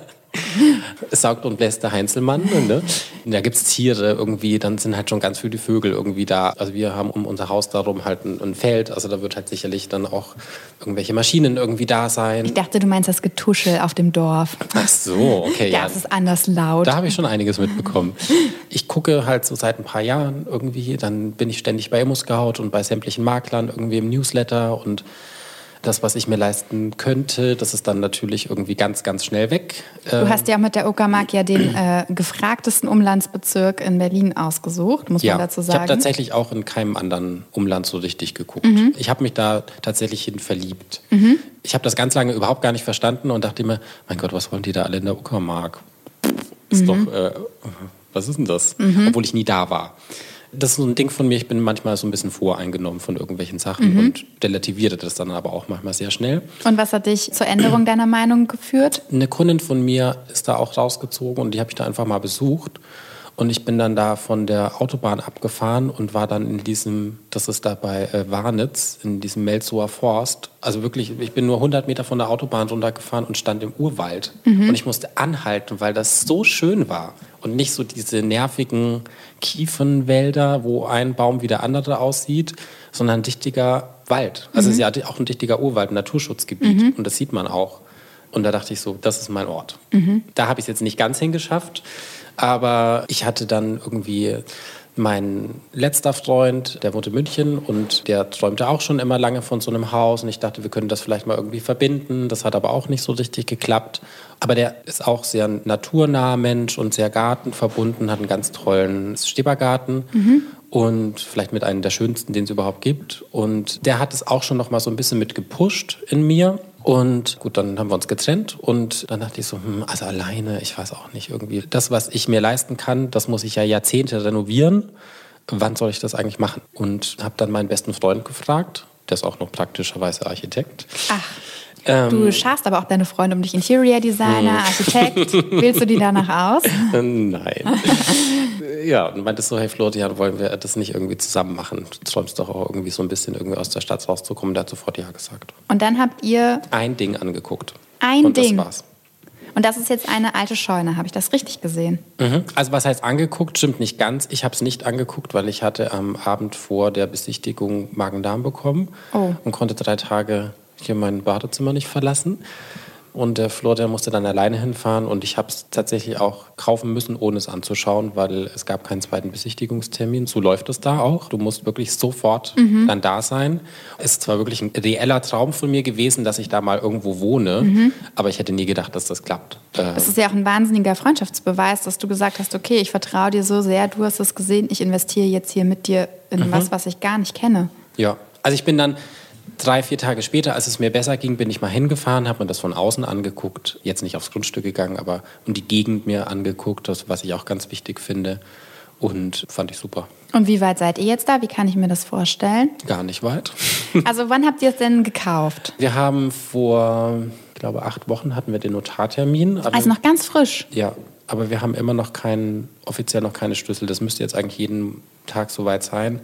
Es (laughs) saugt und bläst der Heinzelmann. Ne? Da gibt es Tiere irgendwie, dann sind halt schon ganz viele Vögel irgendwie da. Also wir haben um unser Haus darum halt ein, ein Feld. Also da wird halt sicherlich dann auch irgendwelche Maschinen irgendwie da sein. Ich dachte, du meinst das Getuschel auf dem Dorf. Ach so, okay. ja. Das ist anders laut. Da habe ich schon einiges mitbekommen. Ich gucke halt so seit ein paar Jahren irgendwie, dann bin ich ständig bei ImmoScout und bei sämtlichen Maklern irgendwie im Newsletter und das, was ich mir leisten könnte, das ist dann natürlich irgendwie ganz, ganz schnell weg. Du hast ja mit der Uckermark ja den äh, gefragtesten Umlandsbezirk in Berlin ausgesucht, muss Ja, man dazu ich habe sagen. tatsächlich auch in keinem anderen Umland so richtig geguckt. Mhm. Ich habe mich da tatsächlich hin verliebt. Ich habe das ganz lange überhaupt gar nicht verstanden und dachte immer, mein Gott, was wollen die da alle in der Uckermark? Ist Mhm. doch, äh, was ist denn das? Obwohl ich nie da war. Das ist so ein Ding von mir, ich bin manchmal so ein bisschen voreingenommen von irgendwelchen Mhm. Sachen und relativiere das dann aber auch manchmal sehr schnell. Und was hat dich zur Änderung deiner Meinung geführt? Eine Kundin von mir ist da auch rausgezogen und die habe ich da einfach mal besucht. Und ich bin dann da von der Autobahn abgefahren und war dann in diesem, das ist da bei äh, Warnitz, in diesem Melzower Forst. Also wirklich, ich bin nur 100 Meter von der Autobahn runtergefahren und stand im Urwald. Und ich musste anhalten, weil das so schön war. Und nicht so diese nervigen Kiefernwälder, wo ein Baum wie der andere aussieht, sondern ein dichtiger Wald. Also es ist ja auch ein dichtiger Urwald, ein Naturschutzgebiet. Und das sieht man auch. Und da dachte ich so, das ist mein Ort. Da habe ich es jetzt nicht ganz hingeschafft, aber ich hatte dann irgendwie mein letzter Freund, der wohnt in München und der träumte auch schon immer lange von so einem Haus und ich dachte, wir können das vielleicht mal irgendwie verbinden. Das hat aber auch nicht so richtig geklappt. Aber der ist auch sehr ein naturnaher Mensch und sehr gartenverbunden, hat einen ganz tollen Stebergarten und vielleicht mit einem der schönsten, den es überhaupt gibt. Und der hat es auch schon noch mal so ein bisschen mit gepusht in mir. Und gut, dann haben wir uns getrennt und dann dachte ich so, hm, also alleine, ich weiß auch nicht irgendwie. Das, was ich mir leisten kann, das muss ich ja Jahrzehnte renovieren. Wann soll ich das eigentlich machen? Und habe dann meinen besten Freund gefragt, der ist auch noch praktischerweise Architekt. Ach, du scharst aber auch deine Freunde um dich. Interior Designer, Architekt. Wählst du die danach aus? (laughs) Nein. ja, und meinte so, hey Florian, wollen wir das nicht irgendwie zusammen machen? Du träumst doch auch irgendwie so ein bisschen irgendwie aus der Stadt rauszukommen. Der hat sofort ja gesagt. Und dann habt ihr Ein Ding angeguckt. Ein und Ding? das war's. Und das ist jetzt eine alte Scheune, habe ich das richtig gesehen? Mhm. Also was heißt angeguckt, stimmt nicht ganz. Ich habe es nicht angeguckt, weil ich hatte am Abend vor der Besichtigung Magen-Darm bekommen Oh. und konnte drei Tage hier mein Badezimmer nicht verlassen. Und der Florian musste dann alleine hinfahren und ich habe es tatsächlich auch kaufen müssen, ohne es anzuschauen, weil es gab keinen zweiten Besichtigungstermin. So läuft es da auch. Du musst wirklich sofort dann da sein. Es ist zwar wirklich ein reeller Traum von mir gewesen, dass ich da mal irgendwo wohne, aber ich hätte nie gedacht, dass das klappt. Äh, Es ist ja auch ein wahnsinniger Freundschaftsbeweis, dass du gesagt hast, okay, ich vertraue dir so sehr, du hast es gesehen, ich investiere jetzt hier mit dir in Mhm. was, was ich gar nicht kenne. Ja, also ich bin dann drei, vier Tage später, als es mir besser ging, bin ich mal hingefahren, habe mir das von außen angeguckt, jetzt nicht aufs Grundstück gegangen, aber und die Gegend mir angeguckt, das, was ich auch ganz wichtig finde. und fand ich super. Und wie weit seid ihr jetzt da? Wie kann ich mir das vorstellen? Gar nicht weit. (laughs) (laughs) Also wann habt ihr es denn gekauft? Wir haben vor, ich glaube, acht Wochen hatten wir den Notartermin. also noch ganz frisch. Ja, aber wir haben immer noch keinen, offiziell noch keine Schlüssel. Das müsste jetzt eigentlich jeden Tag soweit sein.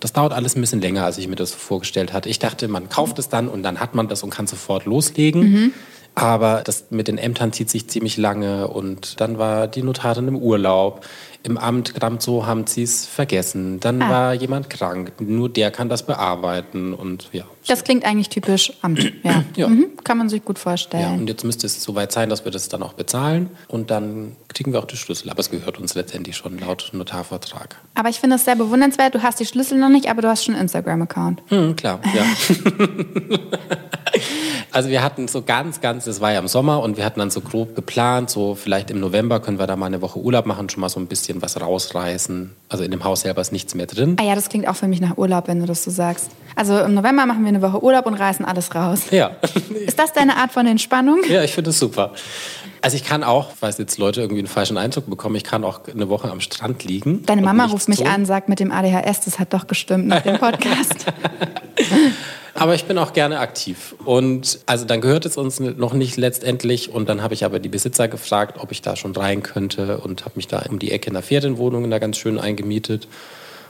Das dauert alles ein bisschen länger, als ich mir das vorgestellt hatte. Ich dachte, man kauft es dann und dann hat man das und kann sofort loslegen. Mhm. Aber das mit den Ämtern zieht sich ziemlich lange und dann war die Notarin im Urlaub. Im Amt gerade so haben sie es vergessen. Dann ah. war jemand krank. Nur der kann das bearbeiten und ja. Das klingt eigentlich typisch Amt. Ja, ja. Mhm. kann man sich gut vorstellen. Ja, und jetzt müsste es soweit sein, dass wir das dann auch bezahlen und dann kriegen wir auch die Schlüssel. Aber es gehört uns letztendlich schon laut Notarvertrag. Aber ich finde es sehr bewundernswert. Du hast die Schlüssel noch nicht, aber du hast schon einen Instagram-Account. Hm, klar, ja. (laughs) Also wir hatten so ganz, ganz, es war ja im Sommer und wir hatten dann so grob geplant, so vielleicht im November können wir da mal eine Woche Urlaub machen, schon mal so ein bisschen was rausreißen. Also in dem Haus selber ist nichts mehr drin. Ah ja, das klingt auch für mich nach Urlaub, wenn du das so sagst. Also im November machen wir eine Woche Urlaub und reißen alles raus. Ja. Ist das deine Art von Entspannung? Ja, ich finde es super. Also ich kann auch, falls jetzt Leute irgendwie einen falschen Eindruck bekommen, ich kann auch eine Woche am Strand liegen. Deine Mama ruft mich so. an, sagt mit dem ADHS, das hat doch gestimmt nach dem Podcast. (laughs) Aber ich bin auch gerne aktiv. Und also dann gehört es uns noch nicht letztendlich. Und dann habe ich aber die Besitzer gefragt, ob ich da schon rein könnte und habe mich da um die Ecke in der Ferienwohnung da ganz schön eingemietet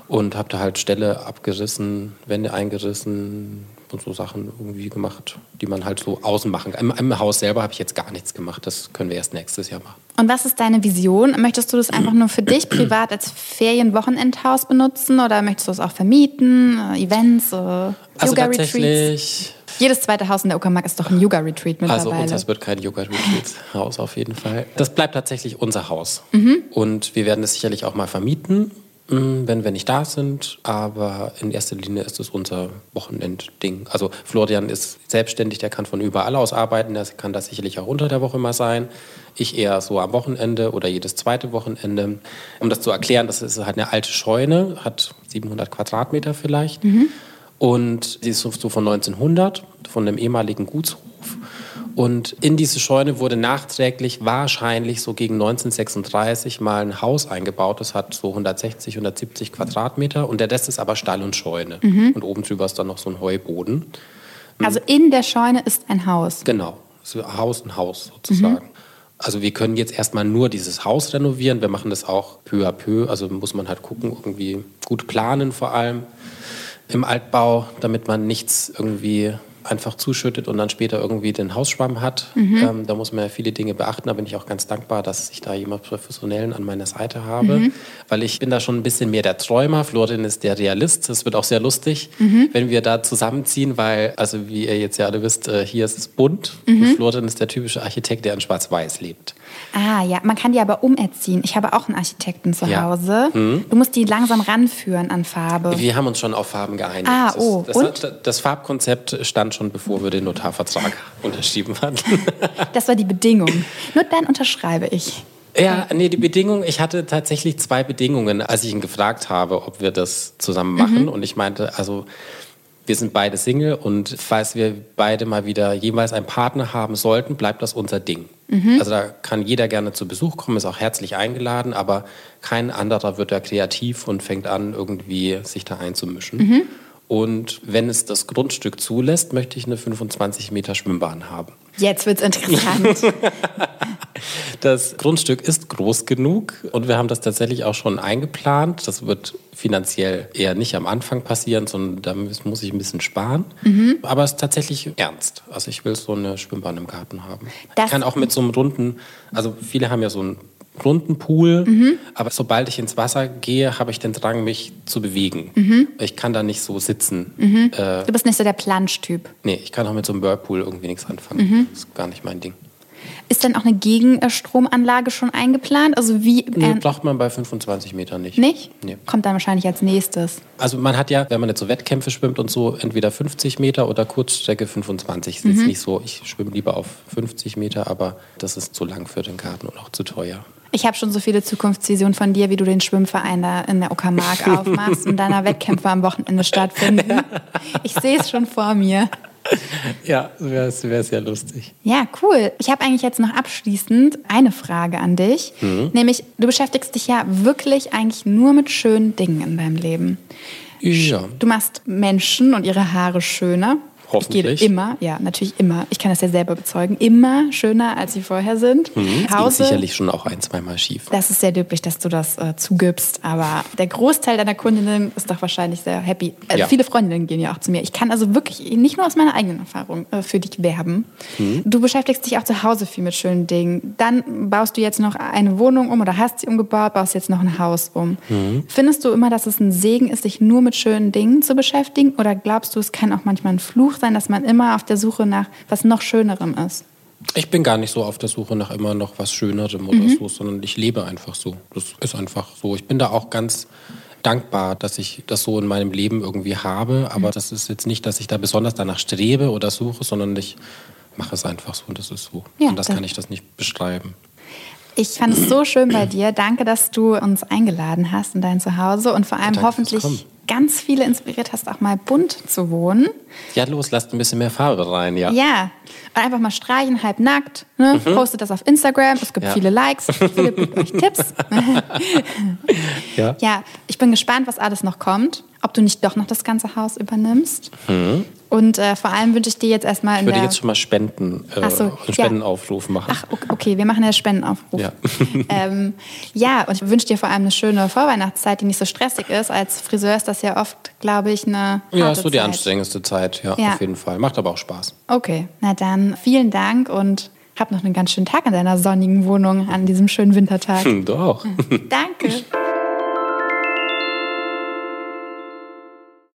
und habe da halt Ställe abgerissen, Wände eingerissen, und so Sachen irgendwie gemacht, die man halt so außen machen kann. Im, Im, Haus selber habe ich jetzt gar nichts gemacht. Das können wir erst nächstes Jahr machen. Und was ist deine Vision? Möchtest du das einfach nur für dich (clears throat) privat als Ferienwochenendhaus benutzen oder möchtest du es auch vermieten, äh, Events, äh, also Yoga-Retreats? Jedes zweite Haus in der Uckermark ist doch ein Yoga-Retreat mittlerweile. Also uns wird kein Yoga-Retreat-Haus auf jeden Fall. Das bleibt tatsächlich unser Haus. Mhm. Und wir werden es sicherlich auch mal vermieten wenn wir nicht da sind. Aber in erster Linie ist es unser Wochenendding. Also Florian ist selbstständig, der kann von überall aus arbeiten. Der kann das sicherlich auch unter der Woche mal sein. Ich eher so am Wochenende oder jedes zweite Wochenende. Um das zu erklären, das ist halt eine alte Scheune, hat 700 Quadratmeter vielleicht. Mhm. Und sie ist so von 1900, von einem ehemaligen Gutshof. Und in diese Scheune wurde nachträglich wahrscheinlich so gegen 1936 mal ein Haus eingebaut. Das hat so 160, 170 Quadratmeter und der Rest ist aber Stall und Scheune. Mhm. Und oben drüber ist dann noch so ein Heuboden. Also in der Scheune ist ein Haus. Genau, Haus und Haus sozusagen. Mhm. Also wir können jetzt erstmal nur dieses Haus renovieren. Wir machen das auch peu à peu. Also muss man halt gucken, irgendwie gut planen vor allem im Altbau, damit man nichts irgendwie einfach zuschüttet und dann später irgendwie den Hausschwamm hat. Mhm. Ähm, da muss man ja viele Dinge beachten. Da bin ich auch ganz dankbar, dass ich da jemand Professionellen an meiner Seite habe, mhm. weil ich bin da schon ein bisschen mehr der Träumer. Florin ist der Realist. Das wird auch sehr lustig, mhm. wenn wir da zusammenziehen, weil, also wie ihr jetzt ja alle wisst, äh, hier ist es bunt. Mhm. Florin ist der typische Architekt, der in Schwarz-Weiß lebt. Ah ja, man kann die aber umerziehen. Ich habe auch einen Architekten zu ja. Hause. Mhm. Du musst die langsam ranführen an Farbe. Wir haben uns schon auf Farben geeinigt. Ah, oh. Das, das, das, das Farbkonzept stand schon, bevor wir den Notarvertrag (laughs) unterschrieben hatten. das war die Bedingung. Nur dann unterschreibe ich. Ja, nee, die Bedingung, ich hatte tatsächlich zwei Bedingungen, als ich ihn gefragt habe, ob wir das zusammen machen. Mhm. Und ich meinte, also wir sind beide Single und falls wir beide mal wieder jeweils einen Partner haben sollten, bleibt das unser Ding. Mhm. Also da kann jeder gerne zu Besuch kommen, ist auch herzlich eingeladen, aber kein anderer wird da kreativ und fängt an, irgendwie sich da einzumischen. Mhm. Und wenn es das Grundstück zulässt, möchte ich eine 25 Meter Schwimmbahn haben. Jetzt wird es interessant. (laughs) das Grundstück ist groß genug und wir haben das tatsächlich auch schon eingeplant. Das wird finanziell eher nicht am Anfang passieren, sondern da muss ich ein bisschen sparen. Mhm. Aber es ist tatsächlich ernst. Also ich will so eine Schwimmbahn im Garten haben. Das ich kann auch mit so einem runden, also viele haben ja so einen runden Pool, mhm. aber sobald ich ins Wasser gehe, habe ich den Drang, mich zu bewegen. Mhm. Ich kann da nicht so sitzen. Mhm. Äh, du bist nicht so der Planschtyp. Nee, ich kann auch mit so einem Whirlpool irgendwie nichts anfangen. Mhm. Das ist gar nicht mein Ding. Ist denn auch eine Gegenstromanlage schon eingeplant? Also wie? Nee, braucht man bei 25 Metern nicht. Nicht? Nee. Kommt dann wahrscheinlich als nächstes. Also man hat ja, wenn man jetzt so Wettkämpfe schwimmt und so, entweder 50 Meter oder Kurzstrecke 25. Das ist mhm. nicht so, ich schwimme lieber auf 50 Meter, aber das ist zu lang für den Garten und auch zu teuer. Ich habe schon so viele Zukunftsvisionen von dir, wie du den Schwimmverein da in der Uckermark (laughs) aufmachst und deiner Wettkämpfe am Wochenende stattfinden. Ich sehe es schon vor mir. ja, wäre wär sehr lustig. Ja, cool. Ich habe eigentlich jetzt noch abschließend eine Frage an dich. Mhm. Nämlich, du beschäftigst dich ja wirklich eigentlich nur mit schönen Dingen in deinem Leben. Ja. Du machst Menschen und ihre Haare schöner. Hoffentlich. Ich gehe immer, ja, natürlich immer. Ich kann das ja selber bezeugen. Immer schöner, als sie vorher sind. Mhm. Das Hause, sicherlich schon auch ein, zweimal schief. Das ist sehr löblich, dass du das äh, zugibst. Aber der Großteil deiner Kundinnen ist doch wahrscheinlich sehr happy. Also ja. Viele Freundinnen gehen ja auch zu mir. Ich kann also wirklich nicht nur aus meiner eigenen Erfahrung äh, für dich werben. Mhm. Du beschäftigst dich auch zu Hause viel mit schönen Dingen. Dann baust du jetzt noch eine Wohnung um oder hast sie umgebaut, baust jetzt noch ein Haus um. Mhm. Findest du immer, dass es ein Segen ist, sich nur mit schönen Dingen zu beschäftigen? Oder glaubst du, es kann auch manchmal ein Fluch sein, dass man immer auf der Suche nach was noch Schönerem ist? Ich bin gar nicht so auf der Suche nach immer noch was Schönerem oder mhm. so, sondern ich lebe einfach so. Das ist einfach so. Ich bin da auch ganz dankbar, dass ich das so in meinem Leben irgendwie habe. Aber mhm. das ist jetzt nicht, dass ich da besonders danach strebe oder suche, sondern ich mache es einfach so und das ist so. Ja, und das kann ich das nicht beschreiben. Ich fand es so schön bei dir. Danke, dass du uns eingeladen hast in dein Zuhause und vor allem Danke hoffentlich ganz viele inspiriert hast, auch mal bunt zu wohnen. Ja, los, lasst ein bisschen mehr Farbe rein, ja. Ja, und einfach mal streichen, halb nackt. Ne? Mhm. Postet das auf Instagram, es gibt ja. viele Likes. Philipp gibt euch Tipps. ja. ja, ich bin gespannt, was alles noch kommt ob du nicht doch noch das ganze Haus übernimmst. Mhm. Und äh, vor allem wünsche ich dir jetzt erstmal. Ich würde jetzt schon mal Spenden, äh, so, einen Spendenaufruf ja. machen. Ach, okay, wir machen ja Spendenaufruf. Ja, (laughs) ähm, ja und ich wünsche dir vor allem eine schöne Vorweihnachtszeit, die nicht so stressig ist. Als Friseur ist das ja oft, glaube ich, eine. Ja, ist so die Zeit. anstrengendste Zeit, ja, ja, auf jeden Fall. Macht aber auch Spaß. Okay, na dann vielen Dank und hab noch einen ganz schönen Tag in deiner sonnigen Wohnung an diesem schönen Wintertag. (laughs) Doch. Danke. (laughs)